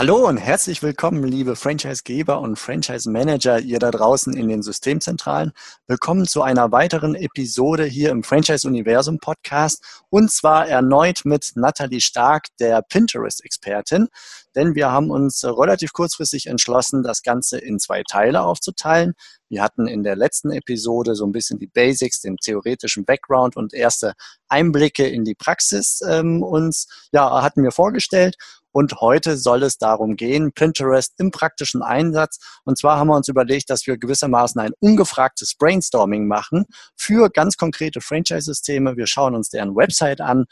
Hallo und herzlich willkommen, liebe Franchise-Geber und Franchise-Manager, ihr da draußen in den Systemzentralen. Willkommen zu einer weiteren Episode hier im Franchise-Universum Podcast und zwar erneut mit Nathalie Stark, der Pinterest-Expertin. Denn wir haben uns relativ kurzfristig entschlossen, das Ganze in zwei Teile aufzuteilen. Wir hatten in der letzten Episode so ein bisschen die Basics, den theoretischen Background und erste Einblicke in die Praxis ähm, uns ja hatten wir vorgestellt. Und heute soll es darum gehen, Pinterest im praktischen Einsatz. Und zwar haben wir uns überlegt, dass wir gewissermaßen ein ungefragtes Brainstorming machen für ganz konkrete Franchise-Systeme. Wir schauen uns deren Website an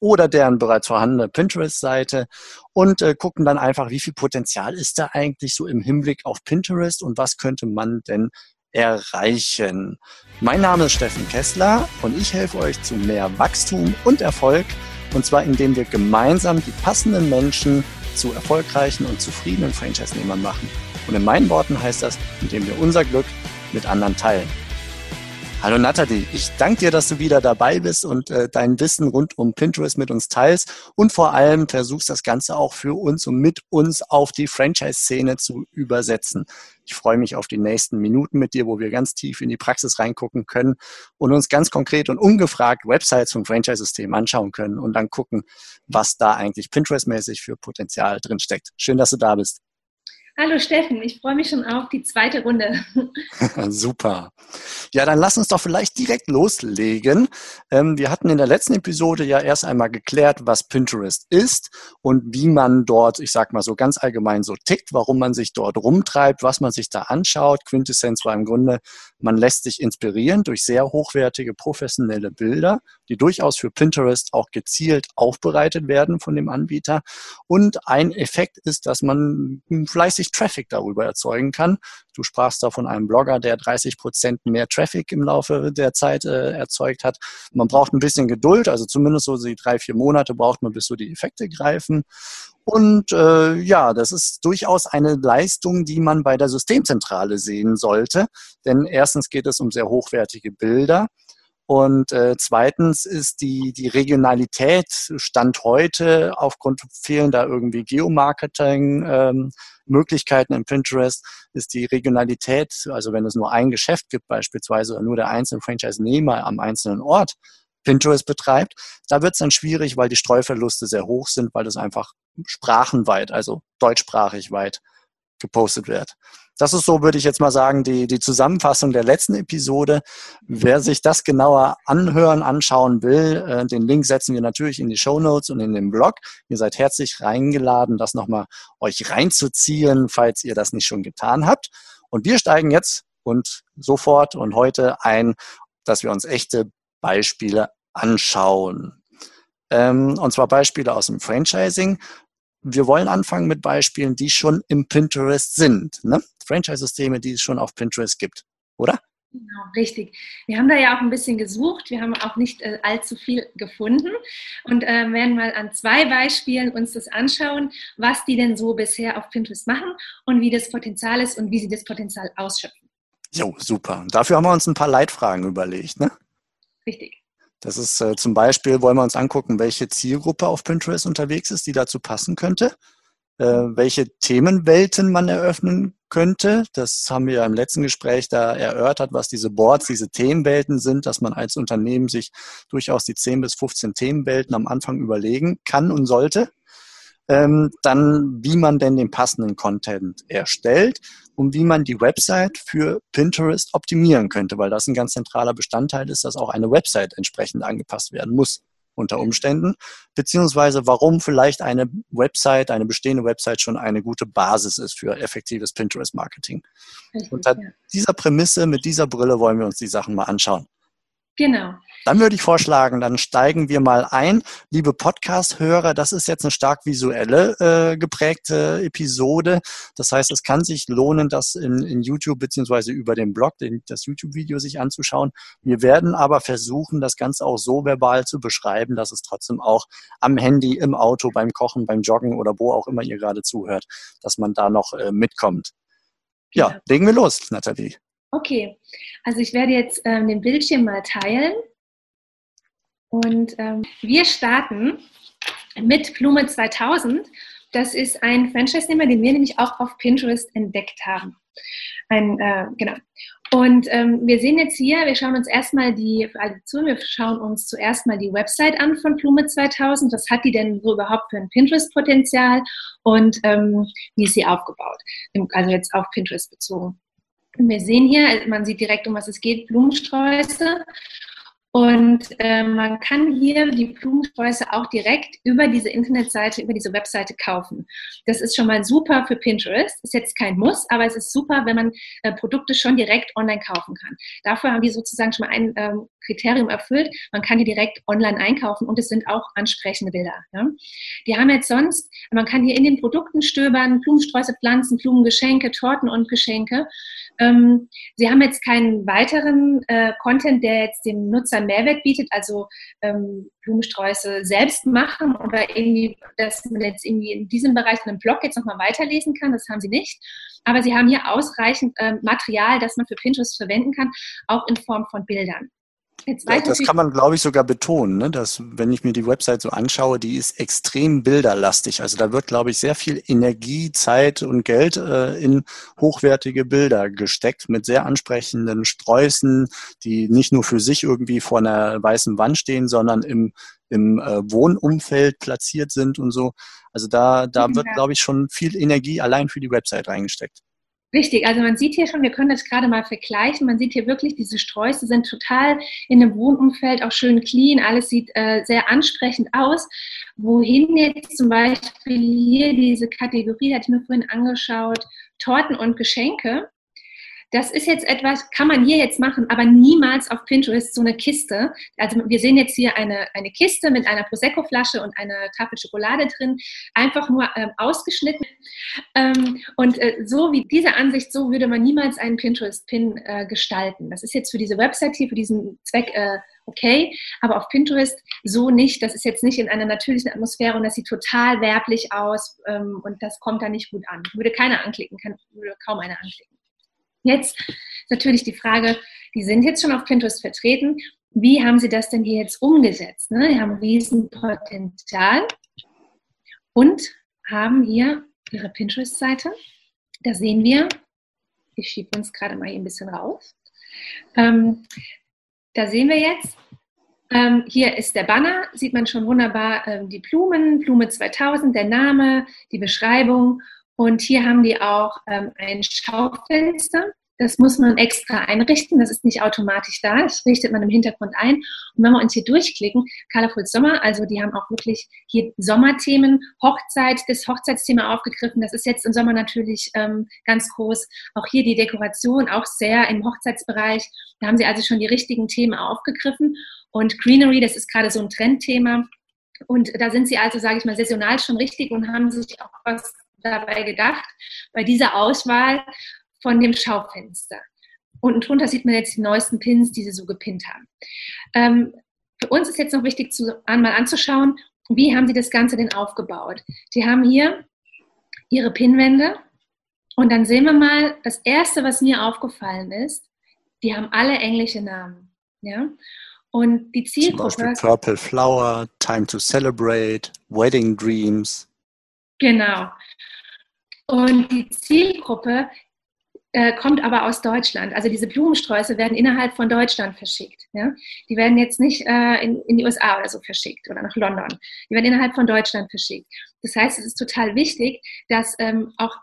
oder deren bereits vorhandene Pinterest-Seite und äh, gucken dann einfach, wie viel Potenzial ist da eigentlich so im Hinblick auf Pinterest und was könnte man denn erreichen. Mein Name ist Steffen Kessler und ich helfe euch zu mehr Wachstum und Erfolg und zwar indem wir gemeinsam die passenden Menschen zu erfolgreichen und zufriedenen Franchise-Nehmern machen. Und in meinen Worten heißt das, indem wir unser Glück mit anderen teilen. Hallo Nathalie, ich danke dir, dass du wieder dabei bist und äh, dein Wissen rund um Pinterest mit uns teilst und vor allem versuchst das Ganze auch für uns und mit uns auf die Franchise-Szene zu übersetzen. Ich freue mich auf die nächsten Minuten mit dir, wo wir ganz tief in die Praxis reingucken können und uns ganz konkret und ungefragt Websites vom Franchise-System anschauen können und dann gucken, was da eigentlich Pinterest-mäßig für Potenzial drin steckt. Schön, dass du da bist. Hallo Steffen, ich freue mich schon auf die zweite Runde. Super. Ja, dann lass uns doch vielleicht direkt loslegen. Ähm, wir hatten in der letzten Episode ja erst einmal geklärt, was Pinterest ist und wie man dort, ich sag mal so ganz allgemein so tickt, warum man sich dort rumtreibt, was man sich da anschaut. Quintessenz war im Grunde, man lässt sich inspirieren durch sehr hochwertige professionelle Bilder, die durchaus für Pinterest auch gezielt aufbereitet werden von dem Anbieter. Und ein Effekt ist, dass man fleißig richtig Traffic darüber erzeugen kann. Du sprachst da von einem Blogger, der 30 Prozent mehr Traffic im Laufe der Zeit äh, erzeugt hat. Man braucht ein bisschen Geduld, also zumindest so die drei, vier Monate braucht man, bis so die Effekte greifen. Und äh, ja, das ist durchaus eine Leistung, die man bei der Systemzentrale sehen sollte. Denn erstens geht es um sehr hochwertige Bilder. Und äh, zweitens ist die, die Regionalität Stand heute aufgrund fehlender irgendwie Geomarketing ähm, in Pinterest ist die Regionalität, also wenn es nur ein Geschäft gibt beispielsweise oder nur der einzelne Franchise-Nehmer am einzelnen Ort Pinterest betreibt, da wird es dann schwierig, weil die Streuverluste sehr hoch sind, weil das einfach sprachenweit, also deutschsprachig weit gepostet wird. Das ist so, würde ich jetzt mal sagen, die, die Zusammenfassung der letzten Episode. Wer sich das genauer anhören, anschauen will, äh, den Link setzen wir natürlich in die Show Notes und in den Blog. Ihr seid herzlich reingeladen, das nochmal euch reinzuziehen, falls ihr das nicht schon getan habt. Und wir steigen jetzt und sofort und heute ein, dass wir uns echte Beispiele anschauen. Ähm, und zwar Beispiele aus dem Franchising wir wollen anfangen mit Beispielen, die schon im Pinterest sind. Ne? Franchise-Systeme, die es schon auf Pinterest gibt, oder? Genau, richtig. Wir haben da ja auch ein bisschen gesucht. Wir haben auch nicht äh, allzu viel gefunden und äh, werden mal an zwei Beispielen uns das anschauen, was die denn so bisher auf Pinterest machen und wie das Potenzial ist und wie sie das Potenzial ausschöpfen. Jo, super. Dafür haben wir uns ein paar Leitfragen überlegt, ne? Richtig. Das ist äh, zum Beispiel, wollen wir uns angucken, welche Zielgruppe auf Pinterest unterwegs ist, die dazu passen könnte, äh, welche Themenwelten man eröffnen könnte. Das haben wir ja im letzten Gespräch da erörtert, was diese Boards, diese Themenwelten sind, dass man als Unternehmen sich durchaus die 10 bis 15 Themenwelten am Anfang überlegen kann und sollte. Ähm, dann, wie man denn den passenden Content erstellt und wie man die Website für Pinterest optimieren könnte, weil das ein ganz zentraler Bestandteil ist, dass auch eine Website entsprechend angepasst werden muss unter Umständen, beziehungsweise warum vielleicht eine Website, eine bestehende Website schon eine gute Basis ist für effektives Pinterest-Marketing. Unter dieser Prämisse, mit dieser Brille wollen wir uns die Sachen mal anschauen. Genau. Dann würde ich vorschlagen, dann steigen wir mal ein. Liebe Podcast-Hörer, das ist jetzt eine stark visuelle äh, geprägte Episode. Das heißt, es kann sich lohnen, das in, in YouTube beziehungsweise über den Blog, den, das YouTube-Video sich anzuschauen. Wir werden aber versuchen, das Ganze auch so verbal zu beschreiben, dass es trotzdem auch am Handy, im Auto, beim Kochen, beim Joggen oder wo auch immer ihr gerade zuhört, dass man da noch äh, mitkommt. Ja, ja, legen wir los, Nathalie. Okay, also ich werde jetzt ähm, den Bildschirm mal teilen und ähm, wir starten mit Blume 2000. Das ist ein Franchise-Nehmer, den wir nämlich auch auf Pinterest entdeckt haben. Ein, äh, genau. Und ähm, wir sehen jetzt hier, wir schauen uns erstmal die, für wir schauen uns zuerst mal die Website an von Blume 2000. Was hat die denn so überhaupt für ein Pinterest-Potenzial und ähm, wie ist sie aufgebaut? Also jetzt auf Pinterest bezogen. Wir sehen hier, man sieht direkt, um was es geht, Blumensträuße. Und äh, man kann hier die Blumensträuße auch direkt über diese Internetseite, über diese Webseite kaufen. Das ist schon mal super für Pinterest. Ist jetzt kein Muss, aber es ist super, wenn man äh, Produkte schon direkt online kaufen kann. Dafür haben die sozusagen schon mal ein ähm, Kriterium erfüllt. Man kann die direkt online einkaufen und es sind auch ansprechende Bilder. Ja? Die haben jetzt sonst, man kann hier in den Produkten stöbern, Blumensträuße, Pflanzen, Blumengeschenke, Torten und Geschenke. Ähm, sie haben jetzt keinen weiteren äh, Content, der jetzt dem Nutzer Mehrwert bietet, also ähm, Blumensträuße selbst machen oder irgendwie, dass man jetzt irgendwie in diesem Bereich einen Blog jetzt nochmal weiterlesen kann. Das haben sie nicht. Aber sie haben hier ausreichend äh, Material, das man für Pinterest verwenden kann, auch in Form von Bildern. Ja, das kann man, glaube ich, sogar betonen, ne? dass, wenn ich mir die Website so anschaue, die ist extrem bilderlastig. Also da wird, glaube ich, sehr viel Energie, Zeit und Geld äh, in hochwertige Bilder gesteckt mit sehr ansprechenden Sträußen, die nicht nur für sich irgendwie vor einer weißen Wand stehen, sondern im, im äh, Wohnumfeld platziert sind und so. Also da, da wird, glaube ich, schon viel Energie allein für die Website reingesteckt. Richtig, also man sieht hier schon, wir können das gerade mal vergleichen. Man sieht hier wirklich, diese Sträuße sind total in einem Wohnumfeld auch schön clean. Alles sieht äh, sehr ansprechend aus. Wohin jetzt zum Beispiel hier diese Kategorie, hatte ich mir vorhin angeschaut, Torten und Geschenke das ist jetzt etwas, kann man hier jetzt machen, aber niemals auf Pinterest so eine Kiste. Also wir sehen jetzt hier eine, eine Kiste mit einer Prosecco-Flasche und einer Tafel Schokolade drin, einfach nur ähm, ausgeschnitten. Ähm, und äh, so wie diese Ansicht, so würde man niemals einen Pinterest-Pin äh, gestalten. Das ist jetzt für diese Website hier, für diesen Zweck äh, okay, aber auf Pinterest so nicht. Das ist jetzt nicht in einer natürlichen Atmosphäre und das sieht total werblich aus ähm, und das kommt da nicht gut an. Würde keiner anklicken, kann, würde kaum einer anklicken. Jetzt natürlich die Frage, die sind jetzt schon auf Pinterest vertreten. Wie haben Sie das denn hier jetzt umgesetzt? Ne? Die haben Riesenpotenzial und haben hier Ihre Pinterest-Seite. Da sehen wir, ich schiebe uns gerade mal hier ein bisschen raus. Ähm, da sehen wir jetzt, ähm, hier ist der Banner, sieht man schon wunderbar ähm, die Blumen, Blume 2000, der Name, die Beschreibung und hier haben die auch ähm, ein Schaufenster. Das muss man extra einrichten. Das ist nicht automatisch da. Das richtet man im Hintergrund ein. Und wenn wir uns hier durchklicken, Colorful Sommer, also die haben auch wirklich hier Sommerthemen, Hochzeit, das Hochzeitsthema aufgegriffen. Das ist jetzt im Sommer natürlich ähm, ganz groß. Auch hier die Dekoration, auch sehr im Hochzeitsbereich. Da haben sie also schon die richtigen Themen aufgegriffen. Und Greenery, das ist gerade so ein Trendthema. Und da sind sie also, sage ich mal, saisonal schon richtig und haben sich auch was dabei gedacht, bei dieser Auswahl von dem Schaufenster. Unten drunter sieht man jetzt die neuesten Pins, die sie so gepinnt haben. Ähm, für uns ist jetzt noch wichtig, zu, einmal anzuschauen, wie haben sie das Ganze denn aufgebaut. Die haben hier ihre Pinwände und dann sehen wir mal, das Erste, was mir aufgefallen ist, die haben alle englische Namen. Ja? Und die Zielgruppe... Zum Beispiel Purple Flower, Time to Celebrate, Wedding Dreams. Genau. Und die Zielgruppe äh, kommt aber aus Deutschland. Also diese Blumensträuße werden innerhalb von Deutschland verschickt. Ja? Die werden jetzt nicht äh, in, in, die USA oder so verschickt oder nach London. Die werden innerhalb von Deutschland verschickt. Das heißt, es ist total wichtig, dass ähm, auch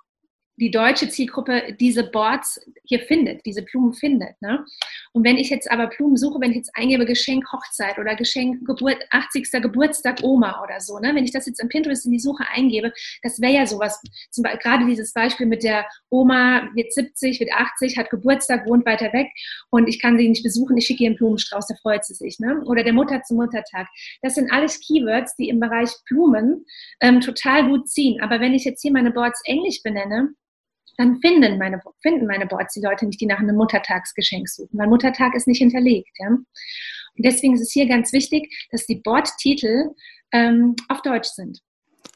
die deutsche Zielgruppe diese Boards hier findet, diese Blumen findet. Ne? Und wenn ich jetzt aber Blumen suche, wenn ich jetzt eingebe Geschenk Hochzeit oder Geschenk Geburt, 80. Geburtstag Oma oder so, ne? wenn ich das jetzt in Pinterest in die Suche eingebe, das wäre ja sowas, zum Beispiel, gerade dieses Beispiel mit der Oma wird 70, wird 80, hat Geburtstag, wohnt weiter weg und ich kann sie nicht besuchen, ich schicke ihr einen Blumenstrauß, da freut sie sich. Ne? Oder der Mutter zum Muttertag. Das sind alles Keywords, die im Bereich Blumen ähm, total gut ziehen. Aber wenn ich jetzt hier meine Boards englisch benenne, dann finden meine, finden meine Boards die Leute nicht, die nach einem Muttertagsgeschenk suchen, weil Muttertag ist nicht hinterlegt. Ja? Und deswegen ist es hier ganz wichtig, dass die Boardtitel ähm, auf Deutsch sind.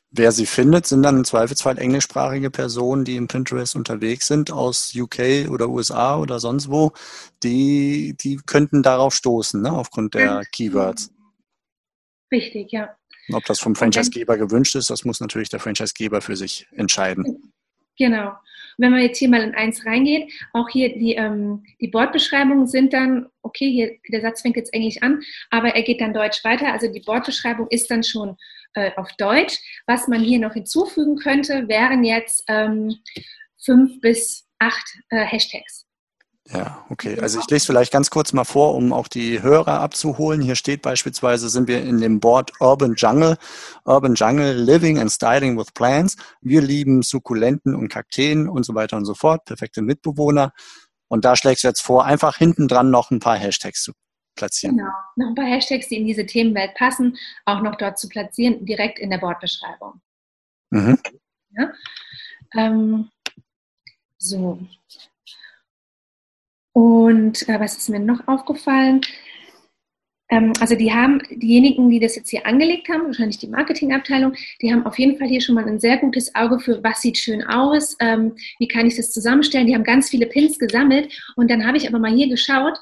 Wer sie findet, sind dann im Zweifelsfall englischsprachige Personen, die im Pinterest unterwegs sind, aus UK oder USA oder sonst wo. Die, die könnten darauf stoßen, ne, aufgrund der Keywords. Richtig, ja. Ob das vom Franchisegeber gewünscht ist, das muss natürlich der Franchisegeber für sich entscheiden. Genau. Wenn man jetzt hier mal in eins reingeht, auch hier die, ähm, die Bordbeschreibungen sind dann, okay, hier der Satz fängt jetzt Englisch an, aber er geht dann Deutsch weiter. Also die Bordbeschreibung ist dann schon äh, auf Deutsch. Was man hier noch hinzufügen könnte, wären jetzt ähm, fünf bis acht äh, Hashtags. Ja, okay. Also ich lese vielleicht ganz kurz mal vor, um auch die Hörer abzuholen. Hier steht beispielsweise, sind wir in dem Board Urban Jungle. Urban Jungle, Living and Styling with Plants. Wir lieben Sukkulenten und Kakteen und so weiter und so fort. Perfekte Mitbewohner. Und da schlägst du jetzt vor, einfach hinten dran noch ein paar Hashtags zu platzieren. Genau, noch ein paar Hashtags, die in diese Themenwelt passen, auch noch dort zu platzieren, direkt in der Bordbeschreibung. Mhm. Ja? Ähm, so, und äh, was ist mir noch aufgefallen? Ähm, also die haben, diejenigen, die das jetzt hier angelegt haben, wahrscheinlich die Marketingabteilung, die haben auf jeden Fall hier schon mal ein sehr gutes Auge für, was sieht schön aus, ähm, wie kann ich das zusammenstellen. Die haben ganz viele Pins gesammelt und dann habe ich aber mal hier geschaut,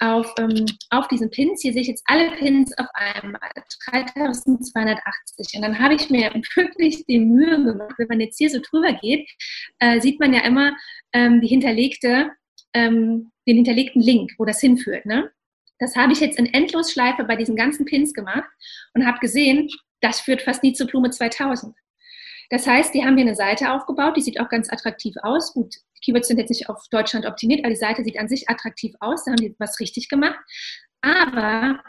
auf, ähm, auf diesen Pins. Hier sehe ich jetzt alle Pins auf einmal, 3280. Und dann habe ich mir wirklich die Mühe gemacht, wenn man jetzt hier so drüber geht, äh, sieht man ja immer ähm, die hinterlegte ähm, den hinterlegten Link, wo das hinführt. Ne? Das habe ich jetzt in Endlosschleife bei diesen ganzen Pins gemacht und habe gesehen, das führt fast nie zur Blume 2000. Das heißt, die haben hier eine Seite aufgebaut, die sieht auch ganz attraktiv aus. Gut, die Keywords sind jetzt nicht auf Deutschland optimiert, aber die Seite sieht an sich attraktiv aus. Da haben die was richtig gemacht. Aber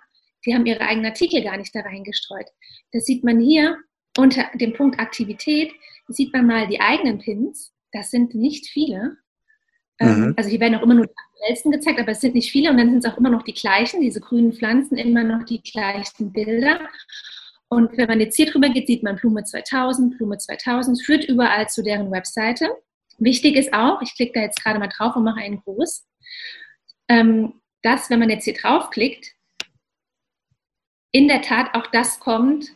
die haben ihre eigenen Artikel gar nicht da reingestreut. Das sieht man hier unter dem Punkt Aktivität. Sieht man mal die eigenen Pins. Das sind nicht viele. Ähm, mhm. Also hier werden auch immer nur die aktuellsten gezeigt, aber es sind nicht viele und dann sind es auch immer noch die gleichen, diese grünen Pflanzen, immer noch die gleichen Bilder. Und wenn man jetzt hier drüber geht, sieht man Blume 2000, Blume 2000, führt überall zu deren Webseite. Wichtig ist auch, ich klicke da jetzt gerade mal drauf und mache einen Gruß, ähm, dass, wenn man jetzt hier draufklickt, in der Tat auch das kommt,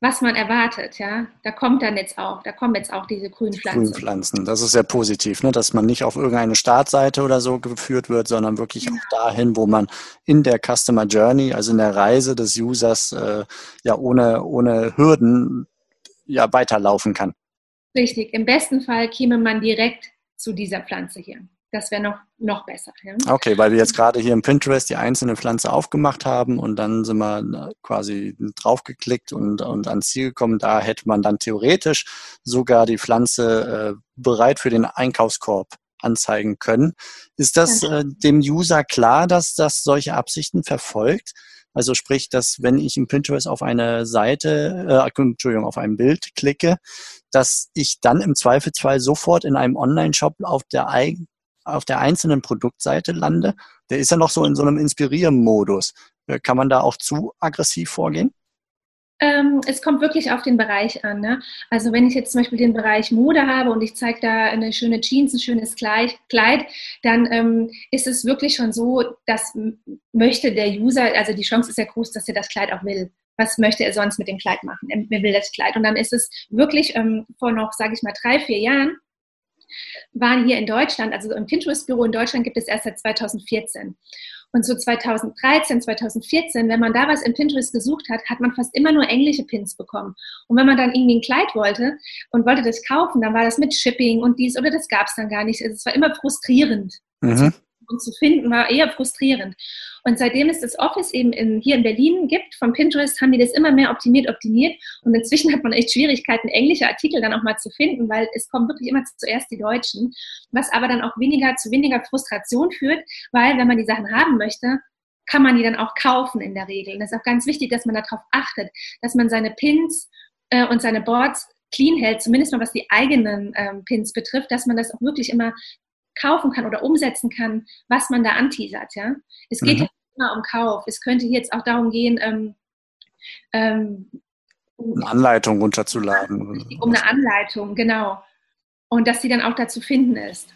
was man erwartet, ja, da kommt dann jetzt auch, da kommen jetzt auch diese grünen Pflanzen. Grünen Pflanzen, das ist sehr positiv, ne? dass man nicht auf irgendeine Startseite oder so geführt wird, sondern wirklich ja. auch dahin, wo man in der Customer Journey, also in der Reise des Users, äh, ja ohne, ohne Hürden ja weiterlaufen kann. Richtig, im besten Fall käme man direkt zu dieser Pflanze hier das wäre noch, noch besser. Ja? Okay, weil wir jetzt gerade hier im Pinterest die einzelne Pflanze aufgemacht haben und dann sind wir äh, quasi draufgeklickt und, und ans Ziel gekommen. Da hätte man dann theoretisch sogar die Pflanze äh, bereit für den Einkaufskorb anzeigen können. Ist das äh, dem User klar, dass das solche Absichten verfolgt? Also sprich, dass wenn ich im Pinterest auf eine Seite, äh, Entschuldigung, auf ein Bild klicke, dass ich dann im Zweifelsfall sofort in einem Online-Shop auf der auf der einzelnen Produktseite lande, der ist ja noch so in so einem Inspirieren-Modus. Äh, kann man da auch zu aggressiv vorgehen? Ähm, es kommt wirklich auf den Bereich an. Ne? Also wenn ich jetzt zum Beispiel den Bereich Mode habe und ich zeige da eine schöne Jeans, ein schönes Kleid, dann ähm, ist es wirklich schon so, dass möchte der User, also die Chance ist ja groß, dass er das Kleid auch will. Was möchte er sonst mit dem Kleid machen? Er will das Kleid. Und dann ist es wirklich ähm, vor noch, sage ich mal, drei, vier Jahren, waren hier in Deutschland, also im Pinterest-Büro in Deutschland gibt es erst seit 2014. Und so 2013, 2014, wenn man da was im Pinterest gesucht hat, hat man fast immer nur englische Pins bekommen. Und wenn man dann irgendwie ein Kleid wollte und wollte das kaufen, dann war das mit Shipping und dies oder das gab es dann gar nicht. Also es war immer frustrierend. Mhm und zu finden, war eher frustrierend. Und seitdem es das Office eben in, hier in Berlin gibt, von Pinterest, haben die das immer mehr optimiert, optimiert. Und inzwischen hat man echt Schwierigkeiten, englische Artikel dann auch mal zu finden, weil es kommen wirklich immer zuerst die Deutschen, was aber dann auch weniger zu weniger Frustration führt, weil wenn man die Sachen haben möchte, kann man die dann auch kaufen in der Regel. Und das ist auch ganz wichtig, dass man darauf achtet, dass man seine Pins äh, und seine Boards clean hält, zumindest mal was die eigenen ähm, Pins betrifft, dass man das auch wirklich immer kaufen kann oder umsetzen kann, was man da anteasert. Ja? Es geht mhm. ja immer um Kauf. Es könnte jetzt auch darum gehen, ähm, ähm, eine Anleitung runterzuladen. Um eine Anleitung, genau. Und dass sie dann auch dazu finden ist.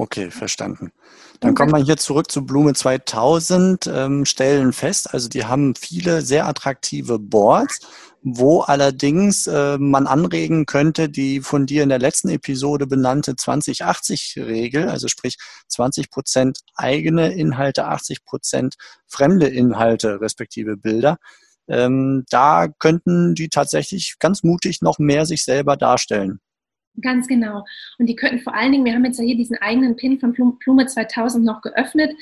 Okay, verstanden. Dann kommen wir hier zurück zu Blume 2000, ähm, stellen fest, also die haben viele sehr attraktive Boards wo allerdings äh, man anregen könnte, die von dir in der letzten Episode benannte 2080-Regel, also sprich 20 Prozent eigene Inhalte, 80 Prozent fremde Inhalte respektive Bilder, ähm, da könnten die tatsächlich ganz mutig noch mehr sich selber darstellen. Ganz genau. Und die könnten vor allen Dingen, wir haben jetzt ja hier diesen eigenen Pin von Blume 2000 noch geöffnet,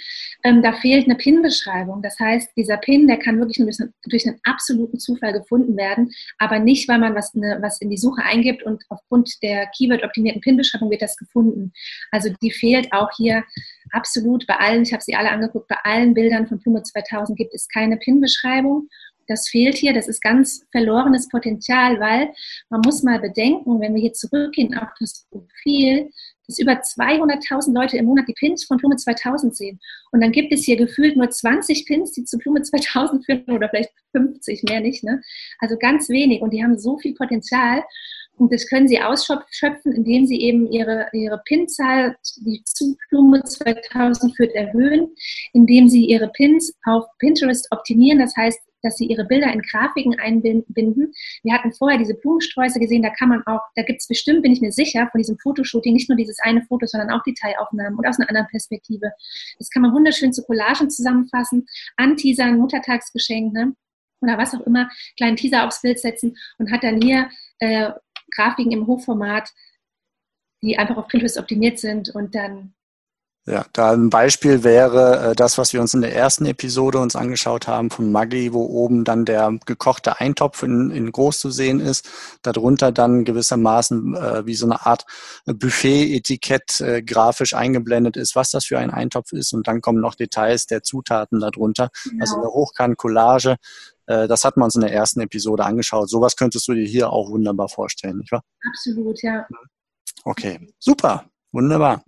ähm, da fehlt eine Pin-Beschreibung. Das heißt, dieser Pin, der kann wirklich nur durch, einen absoluten Zufall gefunden werden, aber nicht, weil man was, eine, was in die Suche eingibt und aufgrund der Keyword-optimierten Pin-Beschreibung wird das gefunden. Also die fehlt auch hier absolut bei allen, ich habe sie alle angeguckt, bei allen Bildern von Blume 2000 gibt es keine Pin-Beschreibung. Das fehlt hier, das ist ganz verlorenes Potenzial, weil man muss mal bedenken, wenn wir hier zurückgehen auf das Profil, dass über 200.000 Leute im Monat die Pins von Blume 2000 sehen. Und dann gibt es hier gefühlt nur 20 Pins, die zu Blume 2000 führen oder vielleicht 50, mehr nicht. Ne? Also ganz wenig und die haben so viel Potenzial. Und das können Sie ausschöpfen, indem Sie eben Ihre, Ihre Pinzahl, die zu Blume 2000 führt, erhöhen, indem Sie Ihre Pins auf Pinterest optimieren. Das heißt, dass sie ihre Bilder in Grafiken einbinden. Wir hatten vorher diese Blumensträuße gesehen, da kann man auch, da gibt es bestimmt, bin ich mir sicher, von diesem Fotoshooting nicht nur dieses eine Foto, sondern auch Detailaufnahmen und aus einer anderen Perspektive. Das kann man wunderschön zu Collagen zusammenfassen, anteasern, Muttertagsgeschenk, ne? oder was auch immer, kleinen Teaser aufs Bild setzen und hat dann hier äh, Grafiken im Hochformat, die einfach auf Pinterest optimiert sind und dann ja, da ein Beispiel wäre äh, das, was wir uns in der ersten Episode uns angeschaut haben von Maggi, wo oben dann der gekochte Eintopf in, in groß zu sehen ist, darunter dann gewissermaßen äh, wie so eine Art Buffet-Etikett äh, grafisch eingeblendet ist, was das für ein Eintopf ist und dann kommen noch Details der Zutaten darunter, genau. also eine Hochkant-Collage. Äh, das hat man uns in der ersten Episode angeschaut. Sowas könntest du dir hier auch wunderbar vorstellen, nicht wahr? Absolut, ja. Okay, super, wunderbar.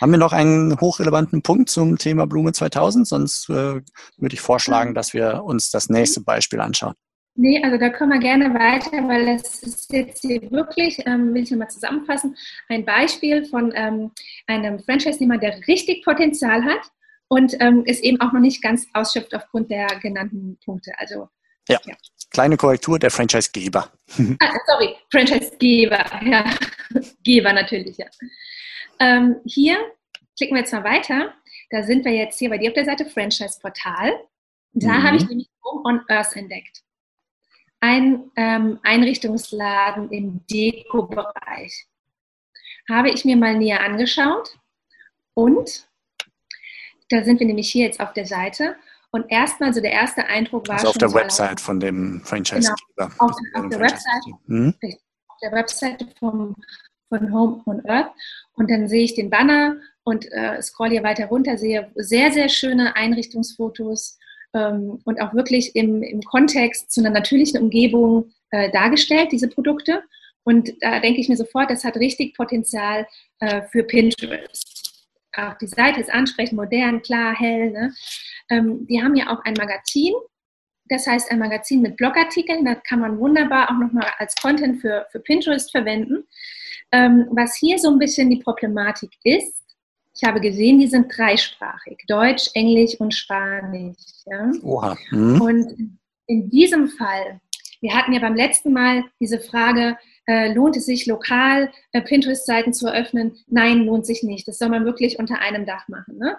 Haben wir noch einen hochrelevanten Punkt zum Thema Blume 2000? Sonst äh, würde ich vorschlagen, dass wir uns das nächste Beispiel anschauen. Nee, also da können wir gerne weiter, weil es ist jetzt hier wirklich, ähm, will ich nochmal zusammenfassen, ein Beispiel von ähm, einem Franchise-Nehmer, der richtig Potenzial hat und ähm, es eben auch noch nicht ganz ausschöpft aufgrund der genannten Punkte. Also ja. ja. Kleine Korrektur, der Franchise-Geber. Ah, sorry, Franchise-Geber, ja. Geber natürlich, ja. Ähm, hier klicken wir jetzt mal weiter. Da sind wir jetzt hier bei dir auf der Seite Franchise Portal. Da mhm. habe ich nämlich Home on Earth entdeckt. Ein ähm, Einrichtungsladen im Deko-Bereich. Habe ich mir mal näher angeschaut und da sind wir nämlich hier jetzt auf der Seite. Und erstmal, so der erste Eindruck war. Also auf der Website von dem Franchise. Genau, auf, auf der Website. Mhm. Auf der Website vom, von Home on Earth. Und dann sehe ich den Banner und äh, scroll hier weiter runter, sehe sehr, sehr schöne Einrichtungsfotos ähm, und auch wirklich im, im Kontext zu einer natürlichen Umgebung äh, dargestellt, diese Produkte. Und da denke ich mir sofort, das hat richtig Potenzial äh, für Pinterest. Auch die Seite ist ansprechend, modern, klar, hell. Ne? Ähm, die haben ja auch ein Magazin, das heißt ein Magazin mit Blogartikeln. Das kann man wunderbar auch nochmal als Content für, für Pinterest verwenden. Ähm, was hier so ein bisschen die Problematik ist, ich habe gesehen, die sind dreisprachig, Deutsch, Englisch und Spanisch. Ja? Oha. Mhm. Und in diesem Fall, wir hatten ja beim letzten Mal diese Frage, äh, lohnt es sich lokal äh, Pinterest-Seiten zu eröffnen? Nein, lohnt sich nicht. Das soll man wirklich unter einem Dach machen. Ne?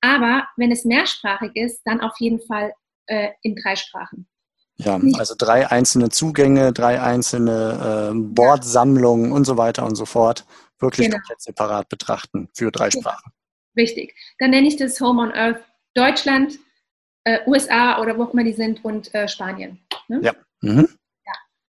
Aber wenn es mehrsprachig ist, dann auf jeden Fall äh, in drei Sprachen. Ja, also drei einzelne Zugänge, drei einzelne äh, Bordsammlungen und so weiter und so fort. Wirklich genau. komplett separat betrachten für drei. Sprachen. Richtig. Dann nenne ich das Home on Earth Deutschland, äh, USA oder wo auch immer die sind und äh, Spanien. Ne? Ja. Mhm. ja.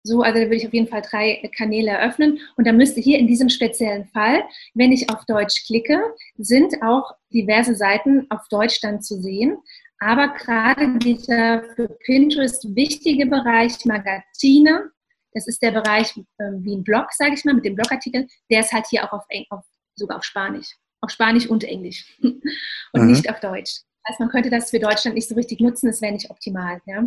So, also da würde ich auf jeden Fall drei Kanäle eröffnen. Und da müsste hier in diesem speziellen Fall, wenn ich auf Deutsch klicke, sind auch diverse Seiten auf Deutsch dann zu sehen. Aber gerade dieser für Pinterest wichtige Bereich Magazine, das ist der Bereich äh, wie ein Blog, sage ich mal, mit dem Blogartikel, der ist halt hier auch auf, auf, sogar auf Spanisch. Auf Spanisch und Englisch und mhm. nicht auf Deutsch. Also man könnte das für Deutschland nicht so richtig nutzen, das wäre nicht optimal. Ja?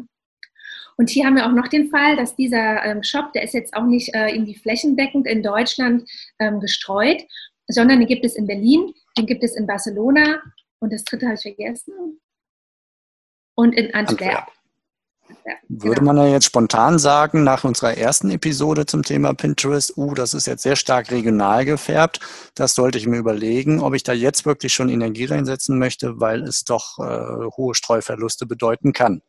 Und hier haben wir auch noch den Fall, dass dieser ähm, Shop, der ist jetzt auch nicht äh, irgendwie flächendeckend in Deutschland ähm, gestreut, sondern den gibt es in Berlin, den gibt es in Barcelona und das dritte habe ich vergessen und in Antwerpen. Ja, Würde genau. man ja jetzt spontan sagen, nach unserer ersten Episode zum Thema Pinterest, uh, das ist jetzt sehr stark regional gefärbt, das sollte ich mir überlegen, ob ich da jetzt wirklich schon Energie reinsetzen möchte, weil es doch äh, hohe Streuverluste bedeuten kann.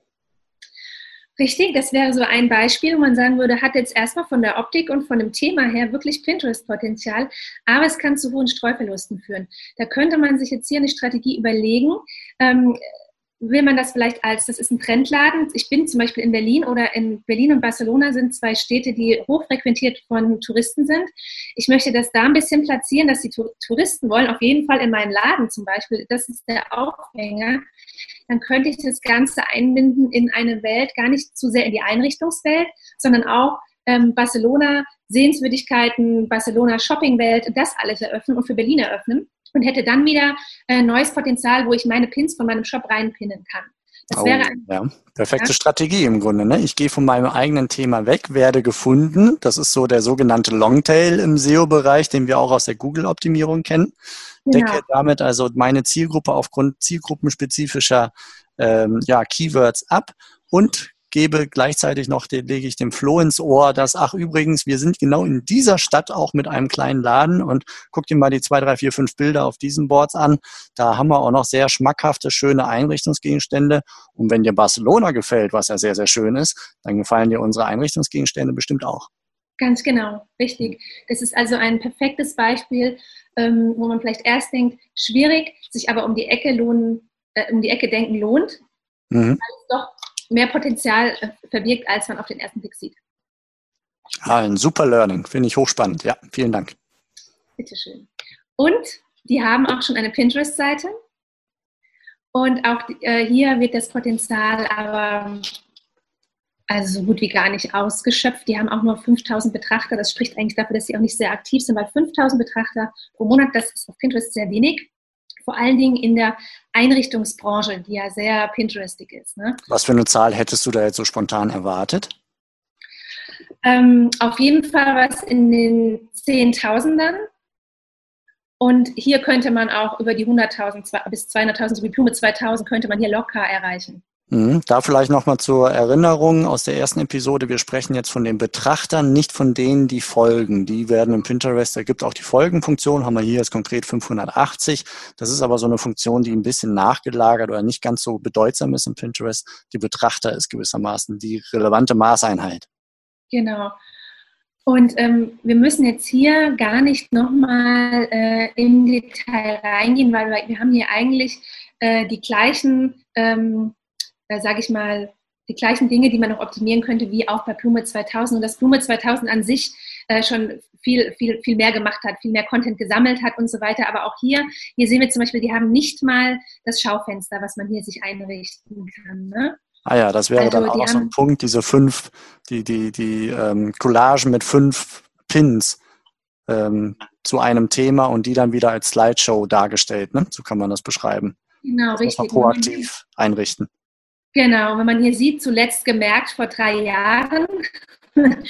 Richtig, das wäre so ein Beispiel, wo man sagen würde, hat jetzt erstmal von der Optik und von dem Thema her wirklich Pinterest-Potenzial, aber es kann zu hohen Streuverlusten führen. Da könnte man sich jetzt hier eine Strategie überlegen. Ähm, will man das vielleicht als, das ist ein Trendladen. Ich bin zum Beispiel in Berlin oder in Berlin und Barcelona sind zwei Städte, die hochfrequentiert von Touristen sind. Ich möchte das da ein bisschen platzieren, dass die Touristen wollen auf jeden Fall in meinen Laden zum Beispiel. Das ist der Aufhänger. Dann könnte ich das Ganze einbinden in eine Welt, gar nicht zu sehr in die Einrichtungswelt, sondern auch ähm, Barcelona Sehenswürdigkeiten, Barcelona Shoppingwelt, das alles eröffnen und für Berlin eröffnen und hätte dann wieder äh, neues Potenzial, wo ich meine Pins von meinem Shop reinpinnen kann. Das oh, wäre ein, ja. Perfekte ja. Strategie im Grunde. Ne? Ich gehe von meinem eigenen Thema weg, werde gefunden. Das ist so der sogenannte Longtail im SEO-Bereich, den wir auch aus der Google-Optimierung kennen. Genau. Decke damit also meine Zielgruppe aufgrund zielgruppenspezifischer ähm, ja, Keywords ab und gebe gleichzeitig noch, den, lege ich dem Flo ins Ohr, dass, ach übrigens, wir sind genau in dieser Stadt auch mit einem kleinen Laden und guck dir mal die zwei, drei, vier, fünf Bilder auf diesen Boards an. Da haben wir auch noch sehr schmackhafte, schöne Einrichtungsgegenstände. Und wenn dir Barcelona gefällt, was ja sehr, sehr schön ist, dann gefallen dir unsere Einrichtungsgegenstände bestimmt auch. Ganz genau, richtig. Das ist also ein perfektes Beispiel, ähm, wo man vielleicht erst denkt, schwierig, sich aber um die Ecke lohnen, äh, um die Ecke denken lohnt, mhm. weil es doch mehr Potenzial äh, verbirgt, als man auf den ersten Blick sieht. Ah, ein super Learning, finde ich hochspannend. Ja, vielen Dank. Bitteschön. Und die haben auch schon eine Pinterest-Seite. Und auch äh, hier wird das Potenzial aber also so gut wie gar nicht ausgeschöpft. Die haben auch nur 5000 Betrachter. Das spricht eigentlich dafür, dass sie auch nicht sehr aktiv sind, weil 5000 Betrachter pro Monat, das ist auf Pinterest sehr wenig vor allen Dingen in der Einrichtungsbranche, die ja sehr Pinterestig ist. Ne? Was für eine Zahl hättest du da jetzt so spontan erwartet? Ähm, auf jeden Fall was in den Zehntausendern. Und hier könnte man auch über die 100.000 bis 200.000, so wie Blume 2000, könnte man hier locker erreichen. Mhm. Da vielleicht nochmal zur Erinnerung aus der ersten Episode. Wir sprechen jetzt von den Betrachtern, nicht von denen, die folgen. Die werden im Pinterest, da gibt auch die Folgenfunktion, haben wir hier jetzt konkret 580. Das ist aber so eine Funktion, die ein bisschen nachgelagert oder nicht ganz so bedeutsam ist im Pinterest. Die Betrachter ist gewissermaßen die relevante Maßeinheit. Genau. Und ähm, wir müssen jetzt hier gar nicht nochmal äh, im Detail reingehen, weil wir, wir haben hier eigentlich äh, die gleichen ähm, äh, sage ich mal, die gleichen Dinge, die man noch optimieren könnte, wie auch bei Blume 2000. Und dass Blume 2000 an sich äh, schon viel, viel, viel mehr gemacht hat, viel mehr Content gesammelt hat und so weiter. Aber auch hier, hier sehen wir zum Beispiel, die haben nicht mal das Schaufenster, was man hier sich einrichten kann. Ne? Ah ja, das wäre also, dann auch noch so ein Punkt, diese fünf, die, die, die ähm, Collagen mit fünf Pins ähm, zu einem Thema und die dann wieder als Slideshow dargestellt. Ne? So kann man das beschreiben. Genau, das richtig. Muss man proaktiv einrichten. Genau, wenn man hier sieht, zuletzt gemerkt vor drei Jahren.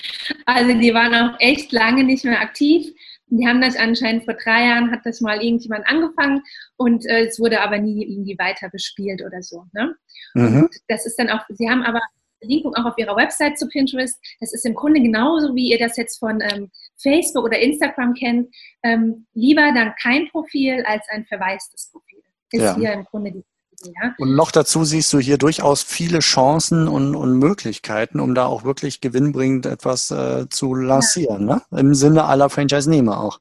also die waren auch echt lange nicht mehr aktiv. Die haben das anscheinend vor drei Jahren, hat das mal irgendjemand angefangen und äh, es wurde aber nie irgendwie weiter bespielt oder so. Ne? Mhm. das ist dann auch, sie haben aber Verlinkung auch auf ihrer Website zu Pinterest. Das ist im Grunde genauso, wie ihr das jetzt von ähm, Facebook oder Instagram kennt. Ähm, lieber dann kein Profil als ein verwaistes Profil. Ist ja. hier im Grunde die ja. Und noch dazu siehst du hier durchaus viele Chancen und, und Möglichkeiten, um da auch wirklich gewinnbringend etwas äh, zu lancieren, ja. ne? im Sinne aller Franchise-Nehmer auch.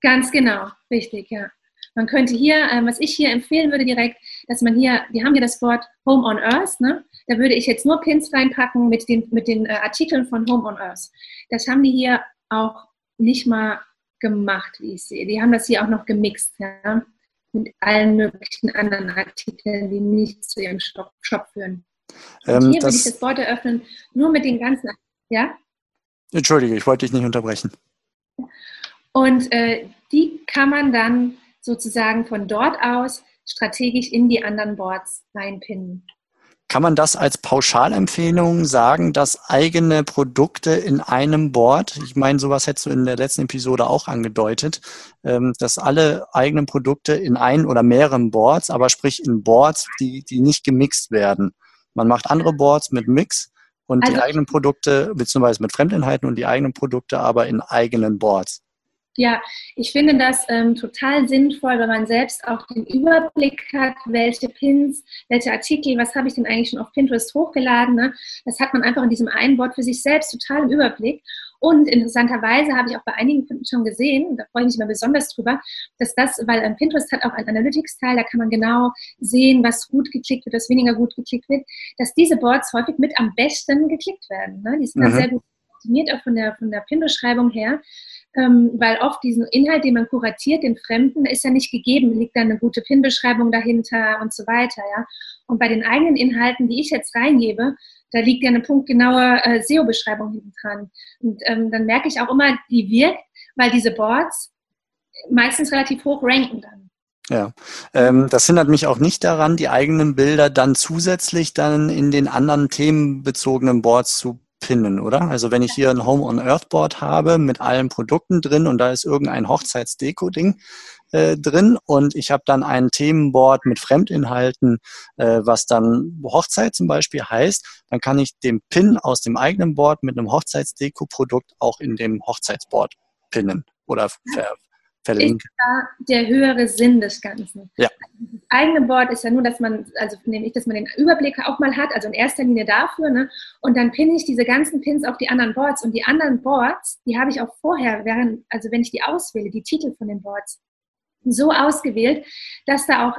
Ganz genau, richtig, ja. Man könnte hier, äh, was ich hier empfehlen würde direkt, dass man hier, wir haben hier das Wort Home on Earth, ne? da würde ich jetzt nur Pins reinpacken mit den, mit den äh, Artikeln von Home on Earth. Das haben die hier auch nicht mal gemacht, wie ich sehe. Die haben das hier auch noch gemixt. Ja? Mit allen möglichen anderen Artikeln, die nicht zu ihrem Shop, führen. Ähm, hier würde ich das Wort eröffnen, nur mit den ganzen, ja? Entschuldige, ich wollte dich nicht unterbrechen. Und äh, die kann man dann sozusagen von dort aus strategisch in die anderen Boards reinpinnen. Kann man das als Pauschalempfehlung sagen, dass eigene Produkte in einem Board, ich meine, sowas hättest du in der letzten Episode auch angedeutet, ähm, dass alle eigenen Produkte in ein oder mehreren Boards, aber sprich in Boards, die, die nicht gemixt werden. Man macht andere Boards mit Mix und also, die eigenen Produkte, beziehungsweise mit Fremdinhalten und die eigenen Produkte aber in eigenen Boards. Ja, ich finde das ähm, total sinnvoll, wenn man selbst auch den Überblick hat, welche Pins, welche Artikel, was habe ich denn eigentlich schon auf Pinterest hochgeladen. Ne? Das hat man einfach in diesem einen Wort für sich selbst total im Überblick. Und interessanterweise habe ich auch bei einigen schon gesehen, da freue ich mich immer besonders drüber, dass das, weil ähm, Pinterest hat auch einen Analytics-Teil, da kann man genau sehen, was gut geklickt wird, was weniger gut geklickt wird, dass diese Boards häufig mit am besten geklickt werden. Ne? Die sind mhm. sehr gut optimiert, auch von der, von der Pin-Beschreibung her ähm, weil oft diesen Inhalt, den man kuratiert, den Fremden, ist ja nicht gegeben, liegt da eine gute PIN-Beschreibung dahinter und so weiter, ja. Und bei den eigenen Inhalten, die ich jetzt reingebe, da liegt ja eine punktgenaue äh, SEO-Beschreibung hinten dran. Und ähm, dann merke ich auch immer, die wirkt, weil diese Boards meistens relativ hoch ranken dann. Ja, ähm, das hindert mich auch nicht daran, die eigenen Bilder dann zusätzlich dann in den anderen themenbezogenen Boards zu pinnen, oder? Also wenn ich hier ein Home on Earth Board habe mit allen Produkten drin und da ist irgendein Hochzeitsdeko-Ding äh, drin und ich habe dann ein Themenboard mit Fremdinhalten, äh, was dann Hochzeit zum Beispiel heißt, dann kann ich den Pin aus dem eigenen Board mit einem Hochzeitsdeko-Produkt auch in dem Hochzeitsboard pinnen oder ver verlinken. Ist da der höhere Sinn des Ganzen. Ja. Das eigene Board ist ja nur, dass man, also nämlich, dass man den Überblick auch mal hat, also in erster Linie dafür, ne? Und dann pinne ich diese ganzen Pins auf die anderen Boards und die anderen Boards, die habe ich auch vorher, während, also wenn ich die auswähle, die Titel von den Boards, so ausgewählt, dass da auch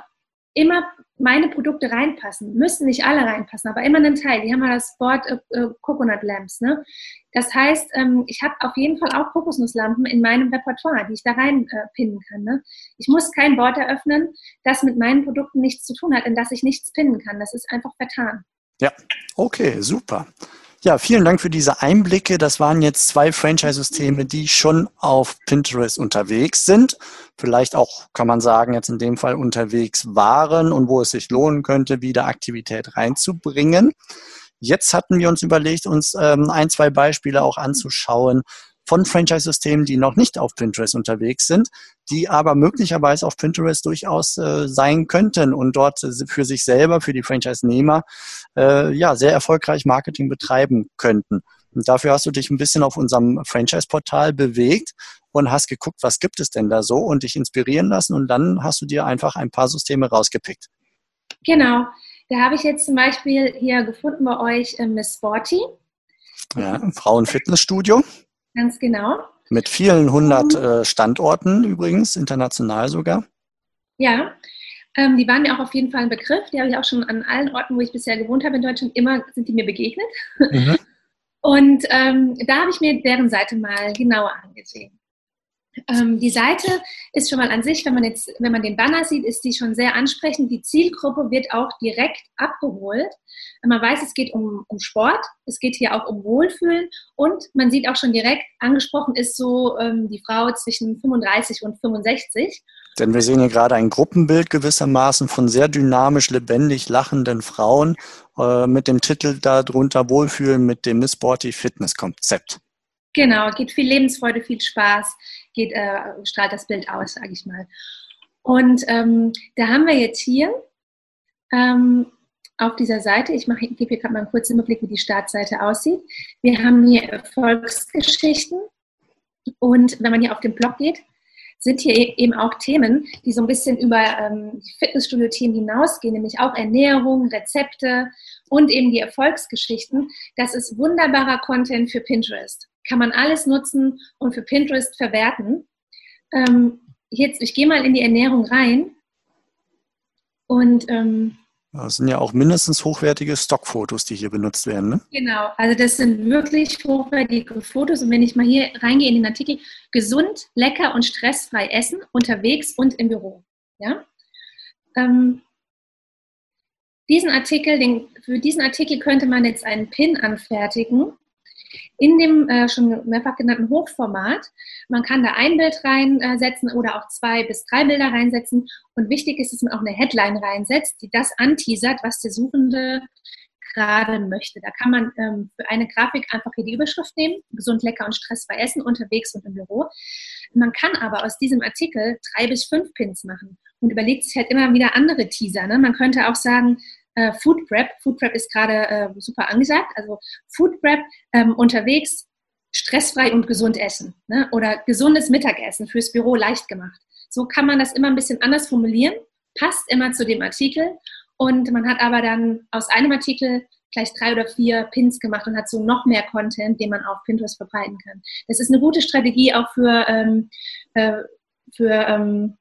immer meine Produkte reinpassen. Müssen nicht alle reinpassen, aber immer einen Teil. Die haben ja das Board äh, äh, Coconut Lamps. Ne? Das heißt, ähm, ich habe auf jeden Fall auch Kokosnusslampen in meinem Repertoire, die ich da reinpinnen äh, kann. Ne? Ich muss kein Board eröffnen, das mit meinen Produkten nichts zu tun hat, in das ich nichts pinnen kann. Das ist einfach vertan. Ja, okay, super. Ja, vielen Dank für diese Einblicke. Das waren jetzt zwei Franchise-Systeme, die schon auf Pinterest unterwegs sind. Vielleicht auch, kann man sagen, jetzt in dem Fall unterwegs waren und wo es sich lohnen könnte, wieder Aktivität reinzubringen. Jetzt hatten wir uns überlegt, uns ähm, ein, zwei Beispiele auch anzuschauen, von Franchise-Systemen, die noch nicht auf Pinterest unterwegs sind, die aber möglicherweise auf Pinterest durchaus äh, sein könnten und dort für sich selber, für die Franchise-Nehmer, äh, ja, sehr erfolgreich Marketing betreiben könnten. Und dafür hast du dich ein bisschen auf unserem Franchise-Portal bewegt und hast geguckt, was gibt es denn da so und dich inspirieren lassen und dann hast du dir einfach ein paar Systeme rausgepickt. Genau. Da habe ich jetzt zum Beispiel hier gefunden bei euch äh, Miss Sporty. Ja, Frauenfitnessstudio. Ganz genau. Mit vielen hundert äh, Standorten übrigens, international sogar. Ja, ähm, die waren mir auch auf jeden Fall ein Begriff. Die habe ich auch schon an allen Orten, wo ich bisher gewohnt habe in Deutschland, immer sind die mir begegnet. Mhm. Und ähm, da habe ich mir deren Seite mal genauer angesehen. Ähm, die Seite ist schon mal an sich, wenn man jetzt, wenn man den Banner sieht, ist die schon sehr ansprechend. Die Zielgruppe wird auch direkt abgeholt. Man weiß, es geht um, um Sport, es geht hier auch um Wohlfühlen und man sieht auch schon direkt, angesprochen ist so ähm, die Frau zwischen 35 und 65. Denn wir sehen hier gerade ein Gruppenbild gewissermaßen von sehr dynamisch, lebendig lachenden Frauen äh, mit dem Titel darunter Wohlfühlen mit dem Miss Sporty Fitness Konzept. Genau, geht viel Lebensfreude, viel Spaß, geht, äh, strahlt das Bild aus, sage ich mal. Und ähm, da haben wir jetzt hier ähm, auf dieser Seite, ich mache, gebe hier gerade mal einen kurzen Überblick, wie die Startseite aussieht. Wir haben hier Erfolgsgeschichten und wenn man hier auf den Blog geht, sind hier e-, eben auch Themen, die so ein bisschen über ähm, Fitnessstudio-Themen hinausgehen, nämlich auch Ernährung, Rezepte und eben die Erfolgsgeschichten. Das ist wunderbarer Content für Pinterest kann man alles nutzen und für Pinterest verwerten. Ähm, jetzt, ich gehe mal in die Ernährung rein und ähm, das sind ja auch mindestens hochwertige Stockfotos, die hier benutzt werden. Ne? Genau, also das sind wirklich hochwertige Fotos. Und wenn ich mal hier reingehe in den Artikel, gesund, lecker und stressfrei essen, unterwegs und im Büro. Ja? Ähm, diesen Artikel, den, für diesen Artikel könnte man jetzt einen Pin anfertigen in dem äh, schon mehrfach genannten Hochformat. Man kann da ein Bild reinsetzen oder auch zwei bis drei Bilder reinsetzen. Und wichtig ist, dass man auch eine Headline reinsetzt, die das anteasert, was der Suchende gerade möchte. Da kann man ähm, für eine Grafik einfach hier die Überschrift nehmen, gesund, lecker und stressfrei essen, unterwegs und im Büro. Man kann aber aus diesem Artikel drei bis fünf Pins machen und überlegt sich halt immer wieder andere Teaser. Ne? Man könnte auch sagen, äh, Food Prep. Food Prep ist gerade äh, super angesagt. Also Food Prep ähm, unterwegs stressfrei und gesund essen ne? oder gesundes Mittagessen fürs Büro leicht gemacht. So kann man das immer ein bisschen anders formulieren, passt immer zu dem Artikel und man hat aber dann aus einem Artikel gleich drei oder vier Pins gemacht und hat so noch mehr Content, den man auf Pinterest verbreiten kann. Das ist eine gute Strategie auch für, ähm, äh, für, ähm,